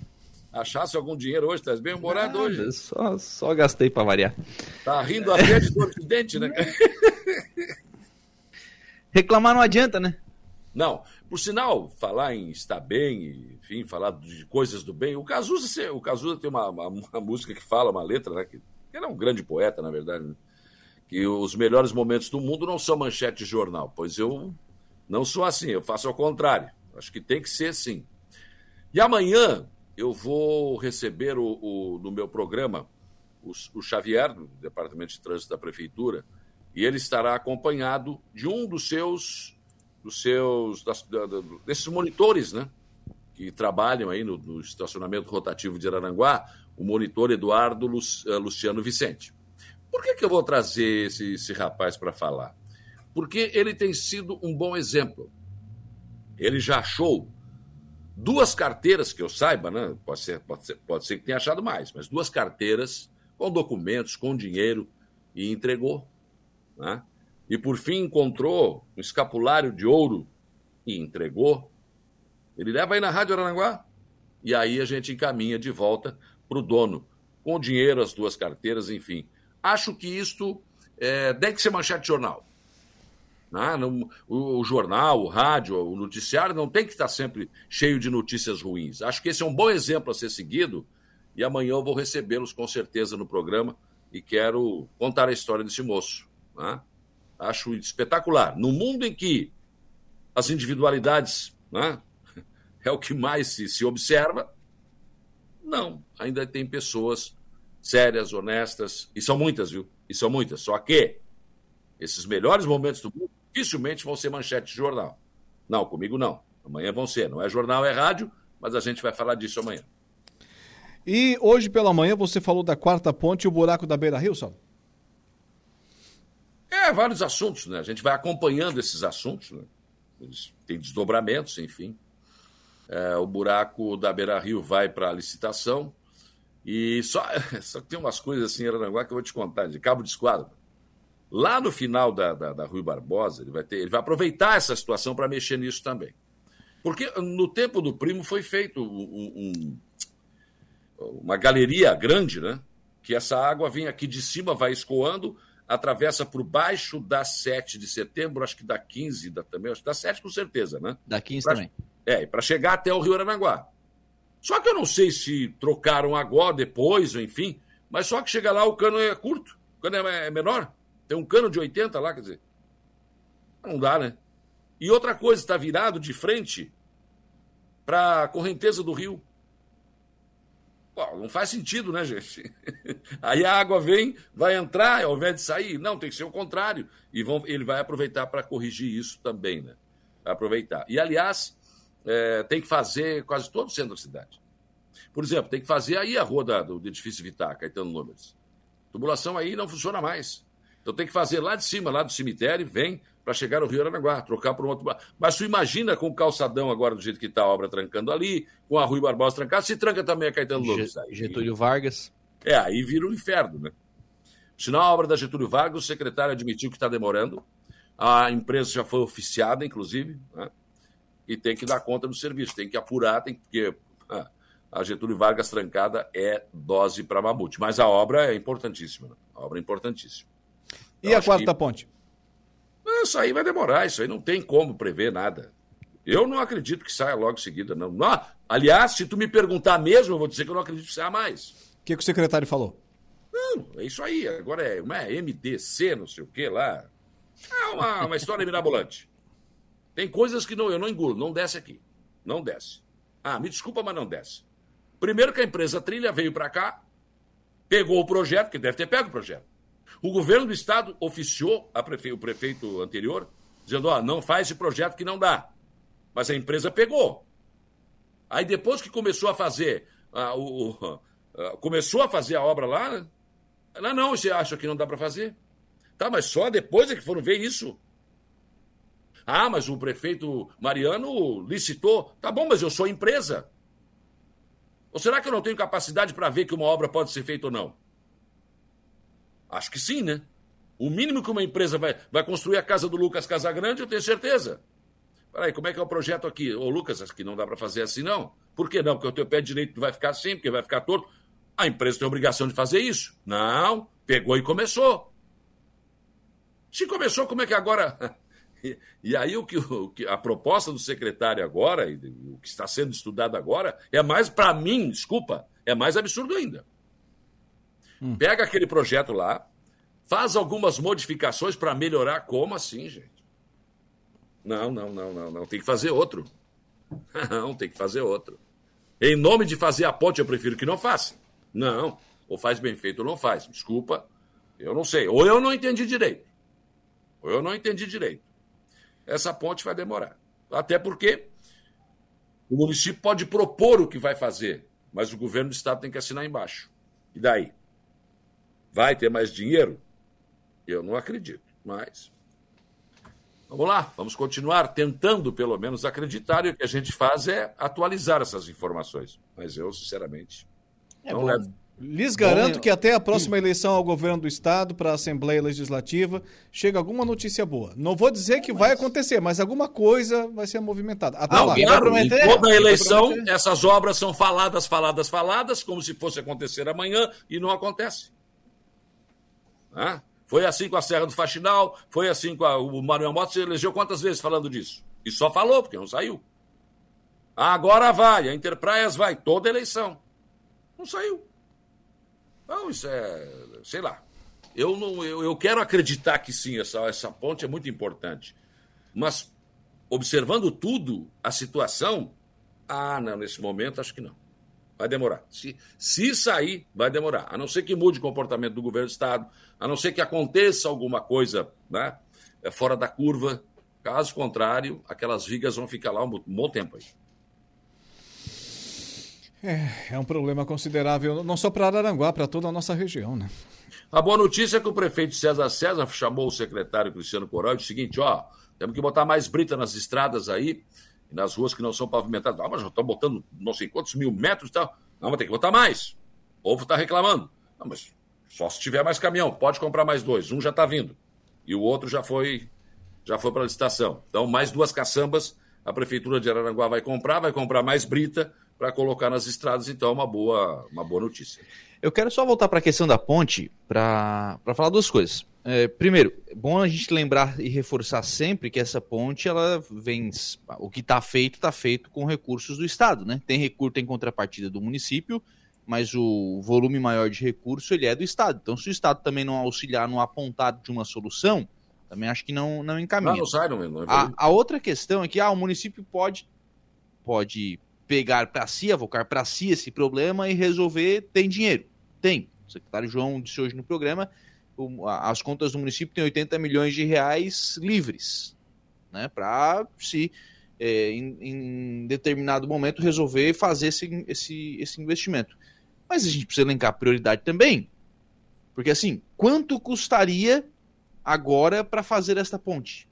Achasse algum dinheiro hoje, estás bem humorado hoje. Só, só gastei para variar. Tá rindo até de dor de dente, né? Reclamar não adianta, né? Não. Por sinal, falar em estar bem, enfim, falar de coisas do bem. O Cazuza, o Cazuza tem uma, uma, uma música que fala, uma letra, né? Que, ele é um grande poeta, na verdade, né? que os melhores momentos do mundo não são manchete de jornal. Pois eu não sou assim, eu faço ao contrário. Acho que tem que ser assim. E amanhã eu vou receber o, o no meu programa o, o Xavier, do Departamento de Trânsito da Prefeitura, e ele estará acompanhado de um dos seus dos seus das, da, desses monitores, né? Que trabalham aí no, no, estacionamento rotativo de Araranguá, o monitor Eduardo uh, Luciano Vicente. Por que, que eu vou trazer esse, esse rapaz para falar? Porque ele tem sido um bom exemplo. Ele já achou duas carteiras que eu saiba, né? Pode ser, pode ser, pode ser que tenha achado mais, mas duas carteiras com documentos, com dinheiro e entregou. Né? E por fim encontrou um escapulário de ouro e entregou. Ele leva aí na Rádio Aranguá e aí a gente encaminha de volta para o dono, com dinheiro, as duas carteiras, enfim. Acho que isto é, deve ser manchete de jornal. Né? Não, o, o, jornal, o rádio, o noticiário não tem que estar sempre cheio de notícias ruins. Acho que esse é um bom exemplo a ser seguido e amanhã eu vou recebê-los com certeza no programa e quero contar a história desse moço. Né? Acho espetacular. No mundo em que as individualidades né, é o que mais se, se observa, não, ainda tem pessoas sérias, honestas, e são muitas, viu? E são muitas. Só que esses melhores momentos do mundo dificilmente vão ser manchete de jornal. Não, comigo não. Amanhã vão ser. Não é jornal, é rádio, mas a gente vai falar disso amanhã. E hoje pela manhã você falou da quarta ponte e o buraco da Beira Rio, Saulo? É, vários assuntos, né? A gente vai acompanhando esses assuntos, né? Eles têm desdobramentos, enfim. É, o buraco da Beira Rio vai para a licitação. E só, só tem umas coisas assim em que eu vou te contar, de cabo de esquadro. Lá no final da, da, da Rui Barbosa, ele vai, ter, ele vai aproveitar essa situação para mexer nisso também. Porque no tempo do primo foi feito um, um, uma galeria grande, né? Que essa água vem aqui de cima, vai escoando, atravessa por baixo da 7 de setembro, acho que da 15 da, também, acho que da 7 com certeza, né? Da 15 pra, também. É, para chegar até o Rio Aranaguá. Só que eu não sei se trocaram agora, depois, ou enfim, mas só que chega lá o cano é curto, o cano é, é menor. Tem um cano de 80 lá, quer dizer. Não dá, né? E outra coisa, está virado de frente para a correnteza do rio. Pô, não faz sentido, né, gente? Aí a água vem, vai entrar, ao invés de sair. Não, tem que ser o contrário. E vão, ele vai aproveitar para corrigir isso também, né? Aproveitar. E, aliás, é, tem que fazer quase todo o centro da cidade. Por exemplo, tem que fazer aí a rua da, do edifício Vitar, Caetano Números. Tubulação aí não funciona mais. Então tem que fazer lá de cima, lá do cemitério, vem para chegar no Rio Aranaguá, trocar por uma tubulação. Mas tu imagina com o calçadão agora do jeito que está a obra trancando ali, com a Rui Barbosa trancada, se tranca também a Caetano Lourdes. Getúlio Vargas. É, aí vira um inferno, né? Sinal a obra da Getúlio Vargas, o secretário admitiu que está demorando. A empresa já foi oficiada, inclusive, né? e tem que dar conta do serviço, tem que apurar, tem que. Porque, ah, a Getúlio Vargas trancada é dose para mamute. Mas a obra é importantíssima. Né? A obra é importantíssima. E a quarta que... ponte? Isso aí vai demorar, isso aí não tem como prever nada. Eu não acredito que saia logo em seguida, não. não. Aliás, se tu me perguntar mesmo, eu vou dizer que eu não acredito que saia mais. O que, que o secretário falou? Não, é isso aí. Agora é uma MDC, não sei o que lá. É uma, uma história mirabolante. Tem coisas que não, eu não engulo, não desce aqui. Não desce. Ah, me desculpa, mas não desce. Primeiro que a empresa Trilha veio para cá, pegou o projeto, que deve ter pego o projeto o governo do estado oficiou prefe... o prefeito anterior, dizendo: ó, não faz esse projeto que não dá. Mas a empresa pegou. Aí depois que começou a fazer, uh, o, uh, começou a fazer a obra lá, ela não, você acha que não dá para fazer? Tá, mas só depois é que foram ver isso. Ah, mas o prefeito Mariano licitou. Tá bom, mas eu sou empresa. Ou será que eu não tenho capacidade para ver que uma obra pode ser feita ou não? Acho que sim, né? O mínimo que uma empresa vai, vai construir a casa do Lucas Casagrande, eu tenho certeza. Peraí, como é que é o projeto aqui? Ô, Lucas, acho que não dá para fazer assim, não. Por que não? Porque o teu pé direito vai ficar assim, porque vai ficar torto. A empresa tem a obrigação de fazer isso. Não, pegou e começou. Se começou, como é que agora. E, aí o que, o que, a proposta do secretário agora, e o que está sendo estudado agora, é mais, para mim, desculpa, é mais absurdo ainda. Hum. Pega aquele projeto lá, faz algumas modificações para melhorar. Como assim, gente? Não, não, não, não, não. Tem que fazer outro. Não, tem que fazer outro. Em nome de fazer a ponte, eu prefiro que não faça. Não. Ou faz bem feito ou não faz. Desculpa, eu não sei. Ou eu não entendi direito. Ou eu não entendi direito. Essa ponte vai demorar. Até porque o município pode propor o que vai fazer, mas o governo do estado tem que assinar embaixo. E daí? Vai ter mais dinheiro? Eu não acredito, mas. Vamos lá, vamos continuar tentando, pelo menos, acreditar, e o que a gente faz é atualizar essas informações. Mas eu, sinceramente, é não bom. levo. Lhes garanto bom, que até a próxima eleição ao governo do Estado, para a Assembleia Legislativa, chega alguma notícia boa. Não vou dizer que vai acontecer, mas alguma coisa vai ser movimentada. Até não, lá. Claro, prometer, toda eleição, essas obras são faladas, faladas, faladas, como se fosse acontecer amanhã, e não acontece. Né? Foi assim com a Serra do Faxinal, foi assim com a, o Manuel Motta, se elegeu quantas vezes falando disso? E só falou, porque não saiu. Agora vai, a Interpraias vai, toda eleição. Não saiu. Não, isso é, sei lá. Eu, não, eu, eu quero acreditar que sim, essa, essa ponte é muito importante. Mas, observando tudo, a situação, ah, não, nesse momento acho que não. Vai demorar. Se, se sair, vai demorar. A não ser que mude o comportamento do governo do Estado, a não ser que aconteça alguma coisa né, é, fora da curva. Caso contrário, aquelas vigas vão ficar lá um bom tempo aí. É, é um problema considerável, não só para Araranguá, para toda a nossa região, né? A boa notícia é que o prefeito César César chamou o secretário Cristiano Coral e disse o seguinte: ó, temos que botar mais brita nas estradas aí, nas ruas que não são pavimentadas. Ah, mas já estão botando não sei quantos mil metros e tal. Não, mas tem que botar mais. O povo está reclamando. Não, mas só se tiver mais caminhão, pode comprar mais dois. Um já está vindo. E o outro já foi já foi para a licitação. Então, mais duas caçambas, a Prefeitura de Araranguá vai comprar, vai comprar mais brita para colocar nas estradas, então é uma boa, uma boa notícia. Eu quero só voltar para a questão da ponte para falar duas coisas. É, primeiro, é bom a gente lembrar e reforçar sempre que essa ponte, ela vem. O que está feito, está feito com recursos do Estado, né? Tem recurso, tem contrapartida do município, mas o volume maior de recurso ele é do Estado. Então, se o Estado também não auxiliar no apontado de uma solução, também acho que não, não encaminha. Não, não sai, não, não a, a outra questão é que ah, o município pode, pode pegar para si, avocar para si esse problema e resolver, tem dinheiro. Tem. O secretário João disse hoje no programa, as contas do município têm 80 milhões de reais livres, né, para se é, em, em, determinado momento resolver fazer esse, esse, esse investimento. Mas a gente precisa elencar prioridade também, porque assim, quanto custaria agora para fazer esta ponte?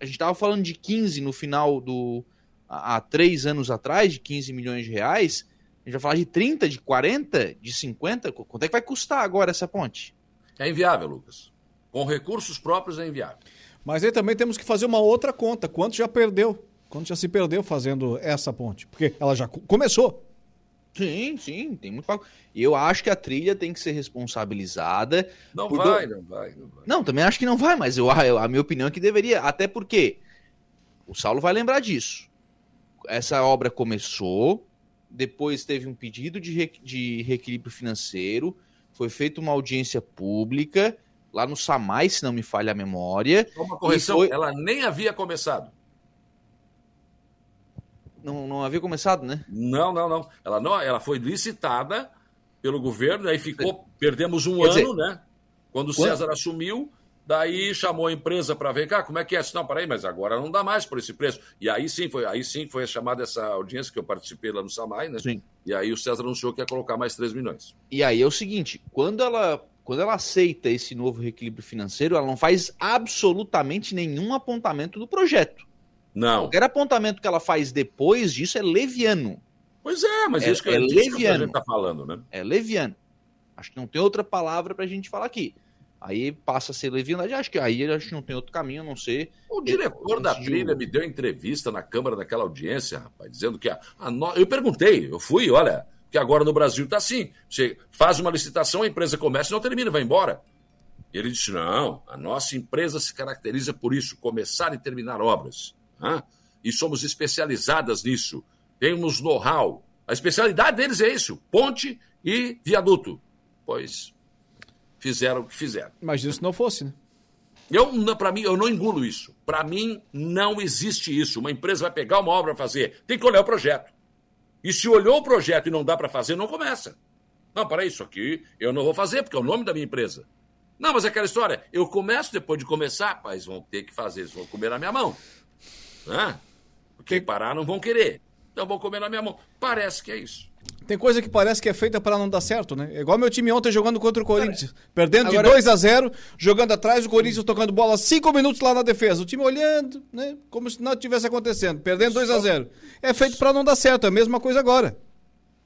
A gente estava falando de 15 no final do há três anos atrás, de 15 milhões de reais, a gente vai falar de 30, de 40, de 50? Quanto é que vai custar agora essa ponte? É inviável, Lucas. Com recursos próprios é inviável. Mas aí também temos que fazer uma outra conta. Quanto já perdeu? Quanto já se perdeu fazendo essa ponte? Porque ela já começou. Sim, sim, tem muito E eu acho que a trilha tem que ser responsabilizada. Não vai, do... não vai, não vai. Não, também acho que não vai, mas eu, a minha opinião é que deveria. Até porque o Saulo vai lembrar disso essa obra começou, depois teve um pedido de, re, de reequilíbrio financeiro, foi feita uma audiência pública lá no SAMAI, se não me falha a memória. Uma correção, foi... ela nem havia começado. Não, não havia começado, né? Não, não, não. Ela não, ela foi licitada pelo governo, aí ficou, perdemos um Quer ano, dizer, né? Quando o César assumiu, Daí chamou a empresa para ver, cá, como é que é? Não, peraí, mas agora não dá mais por esse preço. E aí sim foi, aí sim foi chamada essa audiência que eu participei lá no Samai, né? Sim. E aí o César anunciou que ia colocar mais 3 milhões. E aí é o seguinte, quando ela, quando ela aceita esse novo reequilíbrio financeiro, ela não faz absolutamente nenhum apontamento do projeto. Não. Qualquer apontamento que ela faz depois disso é leviano. Pois é, mas é, isso que, é leviano. que a gente está falando, né? É leviano. Acho que não tem outra palavra para a gente falar aqui. Aí passa a ser leviandade. Acho que aí acho que não tem outro caminho a não ser. O diretor da trilha me deu entrevista na Câmara naquela audiência, rapaz, dizendo que a, a no... eu perguntei, eu fui, olha, que agora no Brasil tá assim. Você faz uma licitação, a empresa começa e não termina, vai embora. Ele disse: não, a nossa empresa se caracteriza por isso, começar e terminar obras. Né? E somos especializadas nisso. Temos know-how. A especialidade deles é isso: ponte e viaduto. Pois fizeram o que fizeram. Imagina se não fosse, né? Eu, para mim, eu não engulo isso. Para mim, não existe isso. Uma empresa vai pegar uma obra para fazer, tem que olhar o projeto. E se olhou o projeto e não dá para fazer, não começa. Não, para isso aqui eu não vou fazer, porque é o nome da minha empresa. Não, mas é aquela história, eu começo depois de começar, pais vão ter que fazer, eles vão comer na minha mão. Né? Porque parar não vão querer. Então vão comer na minha mão. Parece que é isso. Tem coisa que parece que é feita para não dar certo, né? É igual meu time ontem jogando contra o Corinthians. Perdendo Agora... de 2 a 0 jogando atrás, o Corinthians tocando bola 5 minutos lá na defesa. O time olhando, né? Como se nada tivesse acontecendo. Perdendo 2 a 0 É feito para não dar certo, é a mesma coisa agora.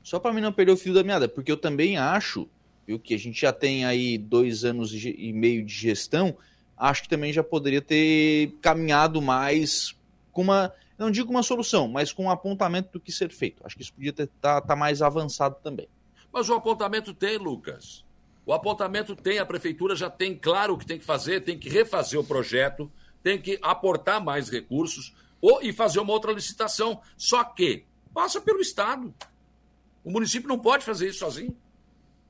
Só para mim não perder o fio da meada, porque eu também acho, viu, que a gente já tem aí dois anos e meio de gestão, acho que também já poderia ter caminhado mais com uma não digo uma solução, mas com um apontamento do que ser feito. Acho que isso podia estar tá, tá mais avançado também. Mas o apontamento tem, Lucas. O apontamento tem, a prefeitura já tem claro o que tem que fazer, tem que refazer o projeto, tem que aportar mais recursos ou, e fazer uma outra licitação. Só que passa pelo Estado. O município não pode fazer isso sozinho.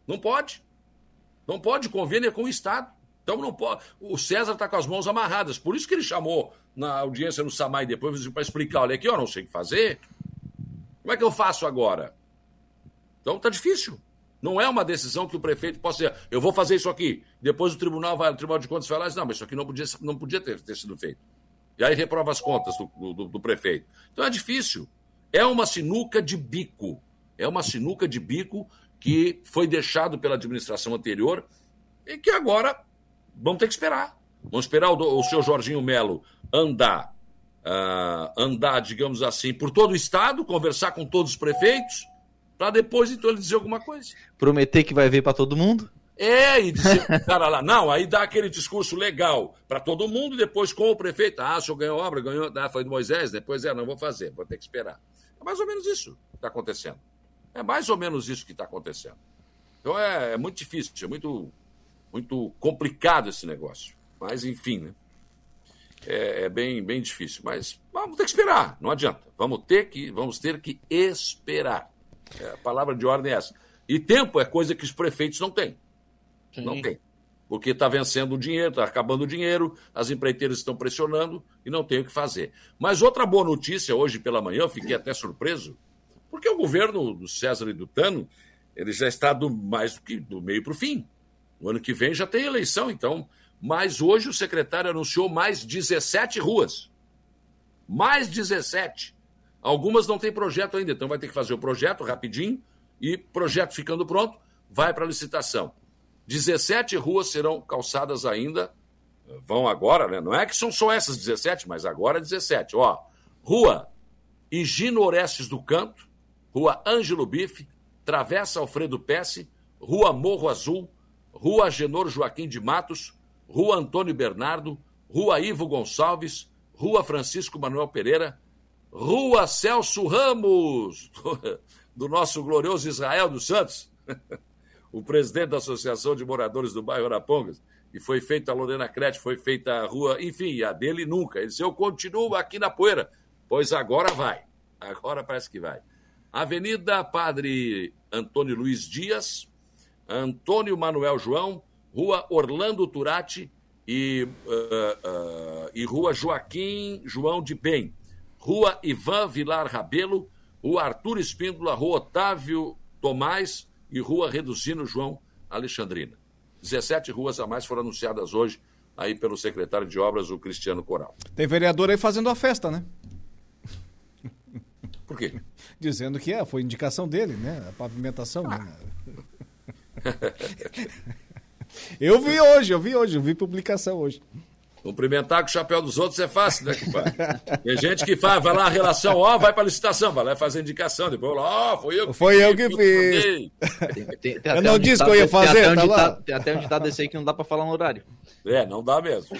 Não pode. Não pode, convênio é com o Estado. Então não pode. O César está com as mãos amarradas. Por isso que ele chamou na audiência no Samai depois para explicar: olha aqui, eu não sei o que fazer. Como é que eu faço agora? Então está difícil. Não é uma decisão que o prefeito possa dizer, eu vou fazer isso aqui. Depois o tribunal vai, o Tribunal de Contas vai lá e diz, não, mas isso aqui não podia, não podia ter, ter sido feito. E aí reprova as contas do, do, do prefeito. Então é difícil. É uma sinuca de bico. É uma sinuca de bico que foi deixado pela administração anterior e que agora vamos ter que esperar. Vamos esperar o, o seu Jorginho Melo andar, uh, andar, digamos assim, por todo o estado, conversar com todos os prefeitos, para depois então ele dizer alguma coisa. Prometer que vai ver para todo mundo? É, e dizer cara lá, não, aí dá aquele discurso legal para todo mundo, e depois com o prefeito, ah, o senhor ganhou obra, ganhou, ah, foi do Moisés, depois é, não vou fazer, vou ter que esperar. É mais ou menos isso. está acontecendo. É mais ou menos isso que está acontecendo. Então é, é, muito difícil, é muito, muito complicado esse negócio. Mas, enfim, né? É, é, bem, bem difícil. Mas vamos ter que esperar, não adianta. Vamos ter que, vamos ter que esperar. É, a palavra de ordem é essa. E tempo é coisa que os prefeitos não têm. Sim. Não tem. Porque está vencendo o dinheiro, está acabando o dinheiro, as empreiteiras estão pressionando e não tem o que fazer. Mas outra boa notícia, hoje pela manhã, eu fiquei até surpreso, porque o governo do César e do Tano, ele já está do mais do que do meio para o fim. O ano que vem já tem eleição, então. Mas hoje o secretário anunciou mais 17 ruas. Mais 17. Algumas não têm projeto ainda, então vai ter que fazer o projeto rapidinho e projeto ficando pronto, vai para licitação. 17 ruas serão calçadas ainda, vão agora, né? Não é que são só essas 17, mas agora 17. Ó, Rua Higino Orestes do Canto, Rua Ângelo Bife, Travessa Alfredo Pesce, Rua Morro Azul, Rua Agenor Joaquim de Matos, Rua Antônio Bernardo, Rua Ivo Gonçalves, Rua Francisco Manuel Pereira, Rua Celso Ramos, do nosso glorioso Israel dos Santos. o presidente da Associação de Moradores do bairro Arapongas, e foi feita a Lorena Crete, foi feita a rua, enfim, a dele nunca. Ele disse: Eu continuo aqui na poeira. Pois agora vai. Agora parece que vai. Avenida Padre Antônio Luiz Dias, Antônio Manuel João, Rua Orlando Turati e, uh, uh, e Rua Joaquim João de Bem, Rua Ivan Vilar Rabelo, Rua Arthur Espíndola, Rua Otávio Tomás, e Rua Reduzindo João Alexandrina. 17 ruas a mais foram anunciadas hoje aí pelo secretário de obras, o Cristiano Coral. Tem vereador aí fazendo a festa, né? Por quê? Dizendo que é, foi indicação dele, né? A pavimentação. Ah. Né? eu vi hoje, eu vi hoje, eu vi publicação hoje. Cumprimentar com o chapéu dos outros é fácil, né, compadre? Tem gente que faz, vai lá a relação, ó, vai para licitação, vai lá fazer indicação, depois lá, ó, foi eu que Foi fiz, eu que fiz. Tem, tem, tem eu não disse que eu ia fazer, tem até, um tá tem até um ditado desse aí que não dá para falar no horário. É, não dá mesmo.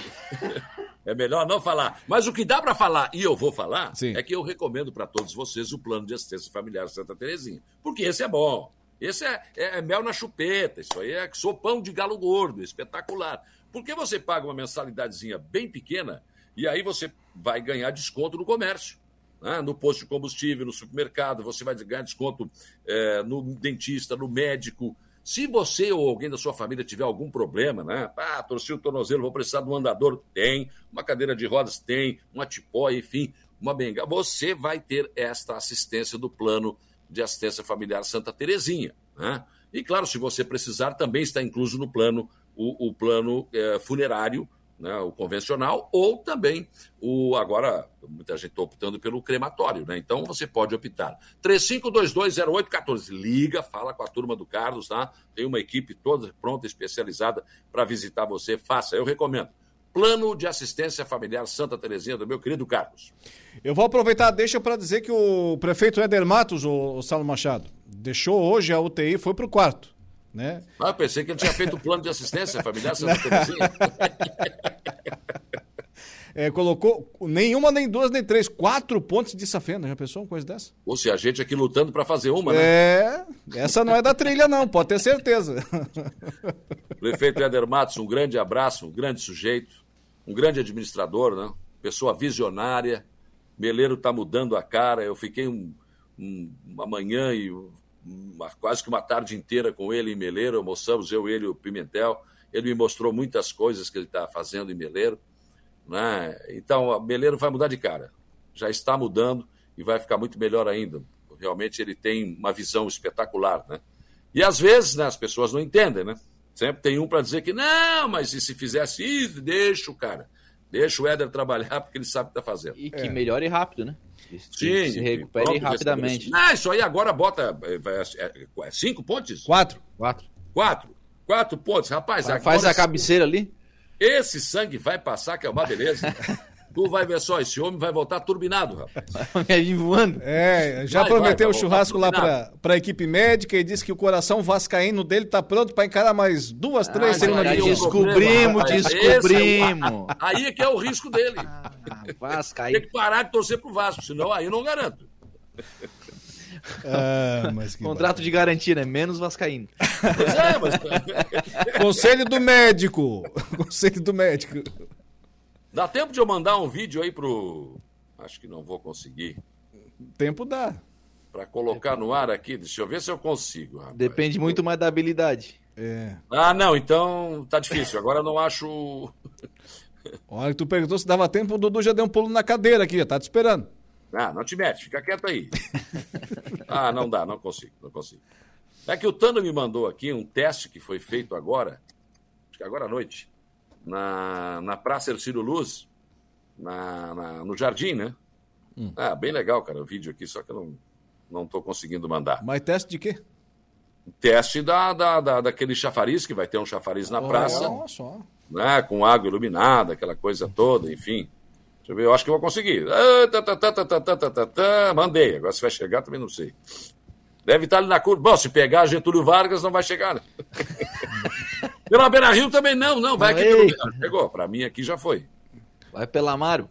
É melhor não falar. Mas o que dá para falar, e eu vou falar, Sim. é que eu recomendo para todos vocês o plano de assistência familiar Santa Terezinha. Porque esse é bom. Esse é, é, é mel na chupeta. Isso aí é sopão de galo gordo, espetacular. Porque você paga uma mensalidadezinha bem pequena e aí você vai ganhar desconto no comércio. Né? No posto de combustível, no supermercado, você vai ganhar desconto é, no dentista, no médico. Se você ou alguém da sua família tiver algum problema, né? Ah, torci o tornozelo, vou precisar de um andador, tem. Uma cadeira de rodas, tem. Uma tipó, enfim, uma bengala. Você vai ter esta assistência do plano de assistência familiar Santa Terezinha. Né? E claro, se você precisar, também está incluso no plano o, o plano é, funerário, né, o convencional, ou também o. Agora, muita gente está optando pelo crematório, né? Então você pode optar. 35220814. Liga, fala com a turma do Carlos, tá? Tem uma equipe toda pronta, especializada para visitar você. Faça, eu recomendo. Plano de Assistência Familiar Santa Terezinha, do meu querido Carlos. Eu vou aproveitar, deixa para dizer que o prefeito Éder Matos, o, o Machado, deixou hoje a UTI, foi para o quarto. Né? Ah, pensei que ele tinha feito o plano de assistência familiar Santa Terezinha. É, colocou nenhuma, nem duas, nem três, quatro pontos de safena. Já pensou uma coisa dessa? Ou seja, a gente aqui lutando para fazer uma, né? É, essa não é da trilha, não, pode ter certeza. Prefeito Éder Matos, um grande abraço, um grande sujeito, um grande administrador, né? Pessoa visionária. Meleiro está mudando a cara. Eu fiquei um, um, uma manhã e uma, quase que uma tarde inteira com ele em Meleiro, almoçamos eu, ele e o Pimentel. Ele me mostrou muitas coisas que ele está fazendo em Meleiro. Né? Então, Meleiro vai mudar de cara. Já está mudando e vai ficar muito melhor ainda. Realmente ele tem uma visão espetacular. Né? E às vezes né, as pessoas não entendem, né? Sempre tem um para dizer que não, mas e se fizesse isso, deixa o cara. Deixa o Éder trabalhar porque ele sabe o que está fazendo. E que é. melhore rápido, né? Sim, se recupere rapidamente. Não, isso aí agora bota é, é, é, cinco pontos? Quatro. Quatro. Quatro. Quatro pontos. Rapaz, Faz a cabeceira ali. Esse sangue vai passar, que é uma beleza. Tu vai ver só, esse homem vai voltar turbinado, rapaz. Vai vir voando. É, já vai, prometeu o churrasco lá pra, pra equipe médica e disse que o coração vascaíno dele tá pronto pra encarar mais duas, ah, três semanas. Descobrimos, descobrimos. É aí é que é o risco dele. Ah, Vascaíno. Tem que parar de torcer pro Vasco, senão aí eu não garanto. Ah, Contrato de garantia, né? Menos Vascaíno. Pois é, mas... Conselho do médico. Conselho do médico. Dá tempo de eu mandar um vídeo aí pro. Acho que não vou conseguir. Tempo dá. Para colocar no ar aqui, deixa eu ver se eu consigo. Rapaz. Depende muito mais da habilidade. É. Ah, não, então tá difícil. Agora eu não acho. Olha, tu perguntou se dava tempo, o Dudu já deu um pulo na cadeira aqui, já tá te esperando. Ah, não te mete, fica quieto aí. ah, não dá, não consigo, não consigo. É que o Tano me mandou aqui um teste que foi feito agora, acho que agora à noite, na, na Praça Ercílio Luz, na, na, no Jardim, né? Hum. Ah, bem legal, cara, o vídeo aqui, só que eu não, não tô conseguindo mandar. Mas teste de quê? Teste da, da, da, daquele chafariz, que vai ter um chafariz na oh, praça. Só. Né, com água iluminada, aquela coisa toda, enfim. Deixa eu ver, eu acho que eu vou conseguir. Mandei, agora se vai chegar também não sei. Deve estar ali na curva. Bom, se pegar Getúlio Vargas, não vai chegar, né? Pela Beira Rio também não, não. Vai aqui pelo Chegou, pra mim aqui já foi. Vai pela Amaro.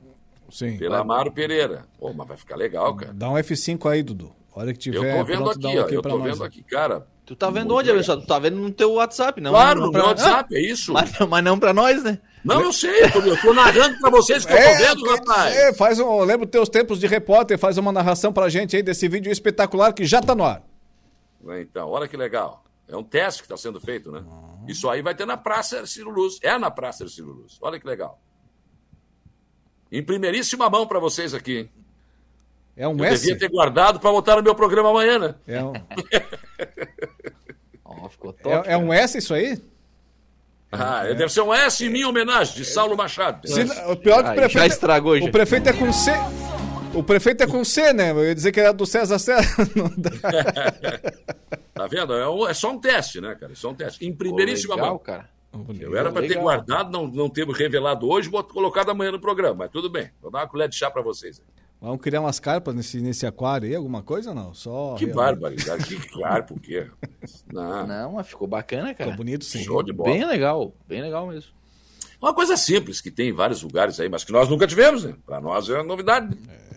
Sim. Pela Amaro Pereira. Pô, mas vai ficar legal, cara. Dá um F5 aí, Dudu. Hora que tiver. Eu tô vendo aqui, um ó. Eu tô vendo aqui, cara. Tu tá vendo onde, Alexandre? Tu tá vendo no teu WhatsApp, não? Claro, não no meu WhatsApp, é isso. Mas, mas não pra nós, né? Não, eu sei, eu tô, eu tô narrando pra vocês que é, eu tô vendo, rapaz. É, faz um, lembra teus tempos de repórter, faz uma narração pra gente aí desse vídeo espetacular que já tá no ar. Então, olha que legal. É um teste que está sendo feito, né? Isso aí vai ter na Praça Ciro Luz. É na Praça Ciro Luz. Olha que legal. Em primeiríssima mão para vocês aqui, hein? É um Eu S? devia ter guardado para botar no meu programa amanhã, né? É um... oh, ficou top, é, é um S isso aí? Ah, é. deve ser um S em minha homenagem, de Saulo Machado. Se, o pior que o prefeito. Já estragou, o prefeito é com C. O prefeito é com C, né? Eu ia dizer que era do César César. Não dá. tá vendo? É, um, é, só um teste, né, cara? É só um teste. Em primeiríssima Pô, legal, mão. cara. Eu era para ter guardado, não, não ter revelado hoje, vou colocado amanhã no programa, mas tudo bem. Vou dar uma colher de chá para vocês. Vamos criar umas carpas nesse, nesse aquário aí, alguma coisa ou não? Só que barbaridade, que carpa, o quê? Não. não, mas ficou bacana, cara. Ficou bonito, sim. Show de bola. Bem legal, bem legal mesmo. Uma coisa simples que tem em vários lugares aí, mas que nós nunca tivemos, né? Para nós é novidade. É.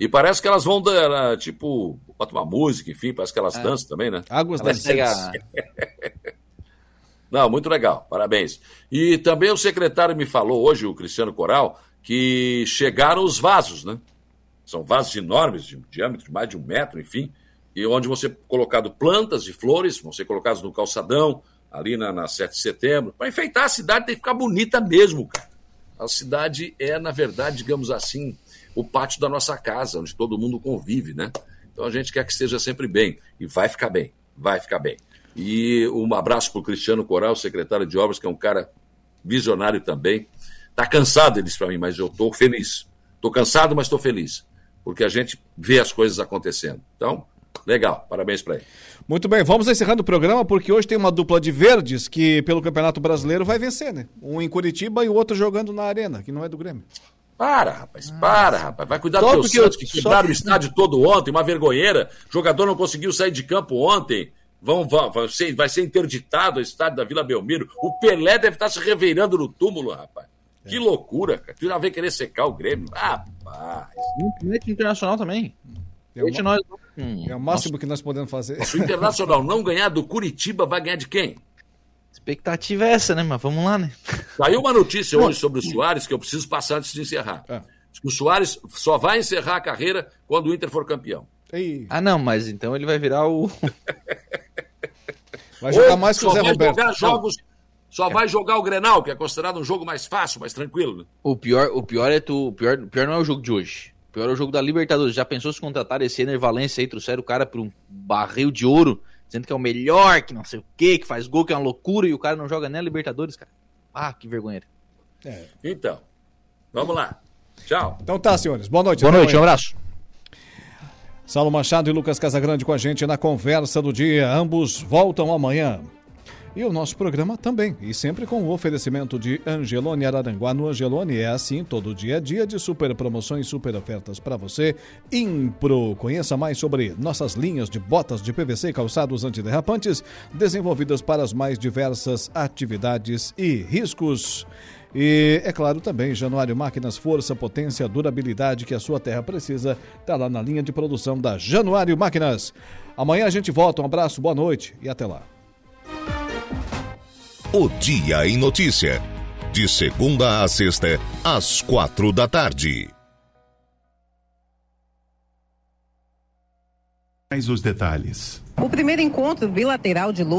E parece que elas vão, dar, tipo, bota uma música, enfim, parece que elas é. dançam também, né? Águas das pegar... Não, muito legal, parabéns. E também o secretário me falou hoje, o Cristiano Coral, que chegaram os vasos, né? São vasos enormes, de diâmetro de mais de um metro, enfim, e onde ser colocado plantas e flores, vão ser colocados no calçadão, ali na, na 7 de setembro, para enfeitar a cidade, tem que ficar bonita mesmo, cara. A cidade é, na verdade, digamos assim, o pátio da nossa casa, onde todo mundo convive, né? Então a gente quer que esteja sempre bem, e vai ficar bem, vai ficar bem. E um abraço para o Cristiano Coral, secretário de Obras, que é um cara visionário também, Tá cansado, ele disse para mim, mas eu tô feliz. Tô cansado, mas estou feliz. Porque a gente vê as coisas acontecendo. Então, legal. Parabéns para ele. Muito bem, vamos encerrando o programa porque hoje tem uma dupla de verdes que pelo Campeonato Brasileiro vai vencer, né? Um em Curitiba e o outro jogando na Arena, que não é do Grêmio. Para, rapaz, para, rapaz. Vai cuidar do teu Santos, que quebraram o estádio todo ontem, uma vergonheira. O jogador não conseguiu sair de campo ontem. Vão, vão, vai, ser, vai ser interditado o estádio da Vila Belmiro. O Pelé deve estar se revirando no túmulo, rapaz. Que loucura, cara. Tu já veio querer secar o Grêmio. Ah, rapaz. Internet internacional também. É o, nós... hum, é o máximo Nossa. que nós podemos fazer. Se o Internacional não ganhar do Curitiba, vai ganhar de quem? Expectativa é essa, né? Mas vamos lá, né? Saiu uma notícia hoje sobre o Soares que eu preciso passar antes de encerrar. É. O Soares só vai encerrar a carreira quando o Inter for campeão. Ei. Ah, não, mas então ele vai virar o. vai jogar mais que o Zé Roberto. Jogar jogos, só é. vai jogar o Grenal, que é considerado um jogo mais fácil, mais tranquilo. Né? O pior, o pior é tu. O pior, o pior não é o jogo de hoje. O pior é o jogo da Libertadores. Já pensou se contratar esse Ener Valência aí, trouxeram o cara por um barril de ouro, dizendo que é o melhor, que não sei o quê, que faz gol, que é uma loucura, e o cara não joga nem a Libertadores, cara. Ah, que vergonha. É. Então, vamos lá. Tchau. Então tá, senhores. Boa noite. Boa noite, um abraço. Saulo Machado e Lucas Casagrande com a gente na conversa do dia. Ambos voltam amanhã. E o nosso programa também, e sempre com o oferecimento de Angelone Araranguá. No Angelone é assim, todo dia é dia de super promoções, super ofertas para você. Impro, conheça mais sobre nossas linhas de botas de PVC e calçados antiderrapantes, desenvolvidas para as mais diversas atividades e riscos. E, é claro, também Januário Máquinas, força, potência, durabilidade que a sua terra precisa, está lá na linha de produção da Januário Máquinas. Amanhã a gente volta. Um abraço, boa noite e até lá. O Dia em Notícia. De segunda a sexta, às quatro da tarde. Mais os detalhes. O primeiro encontro bilateral de Lula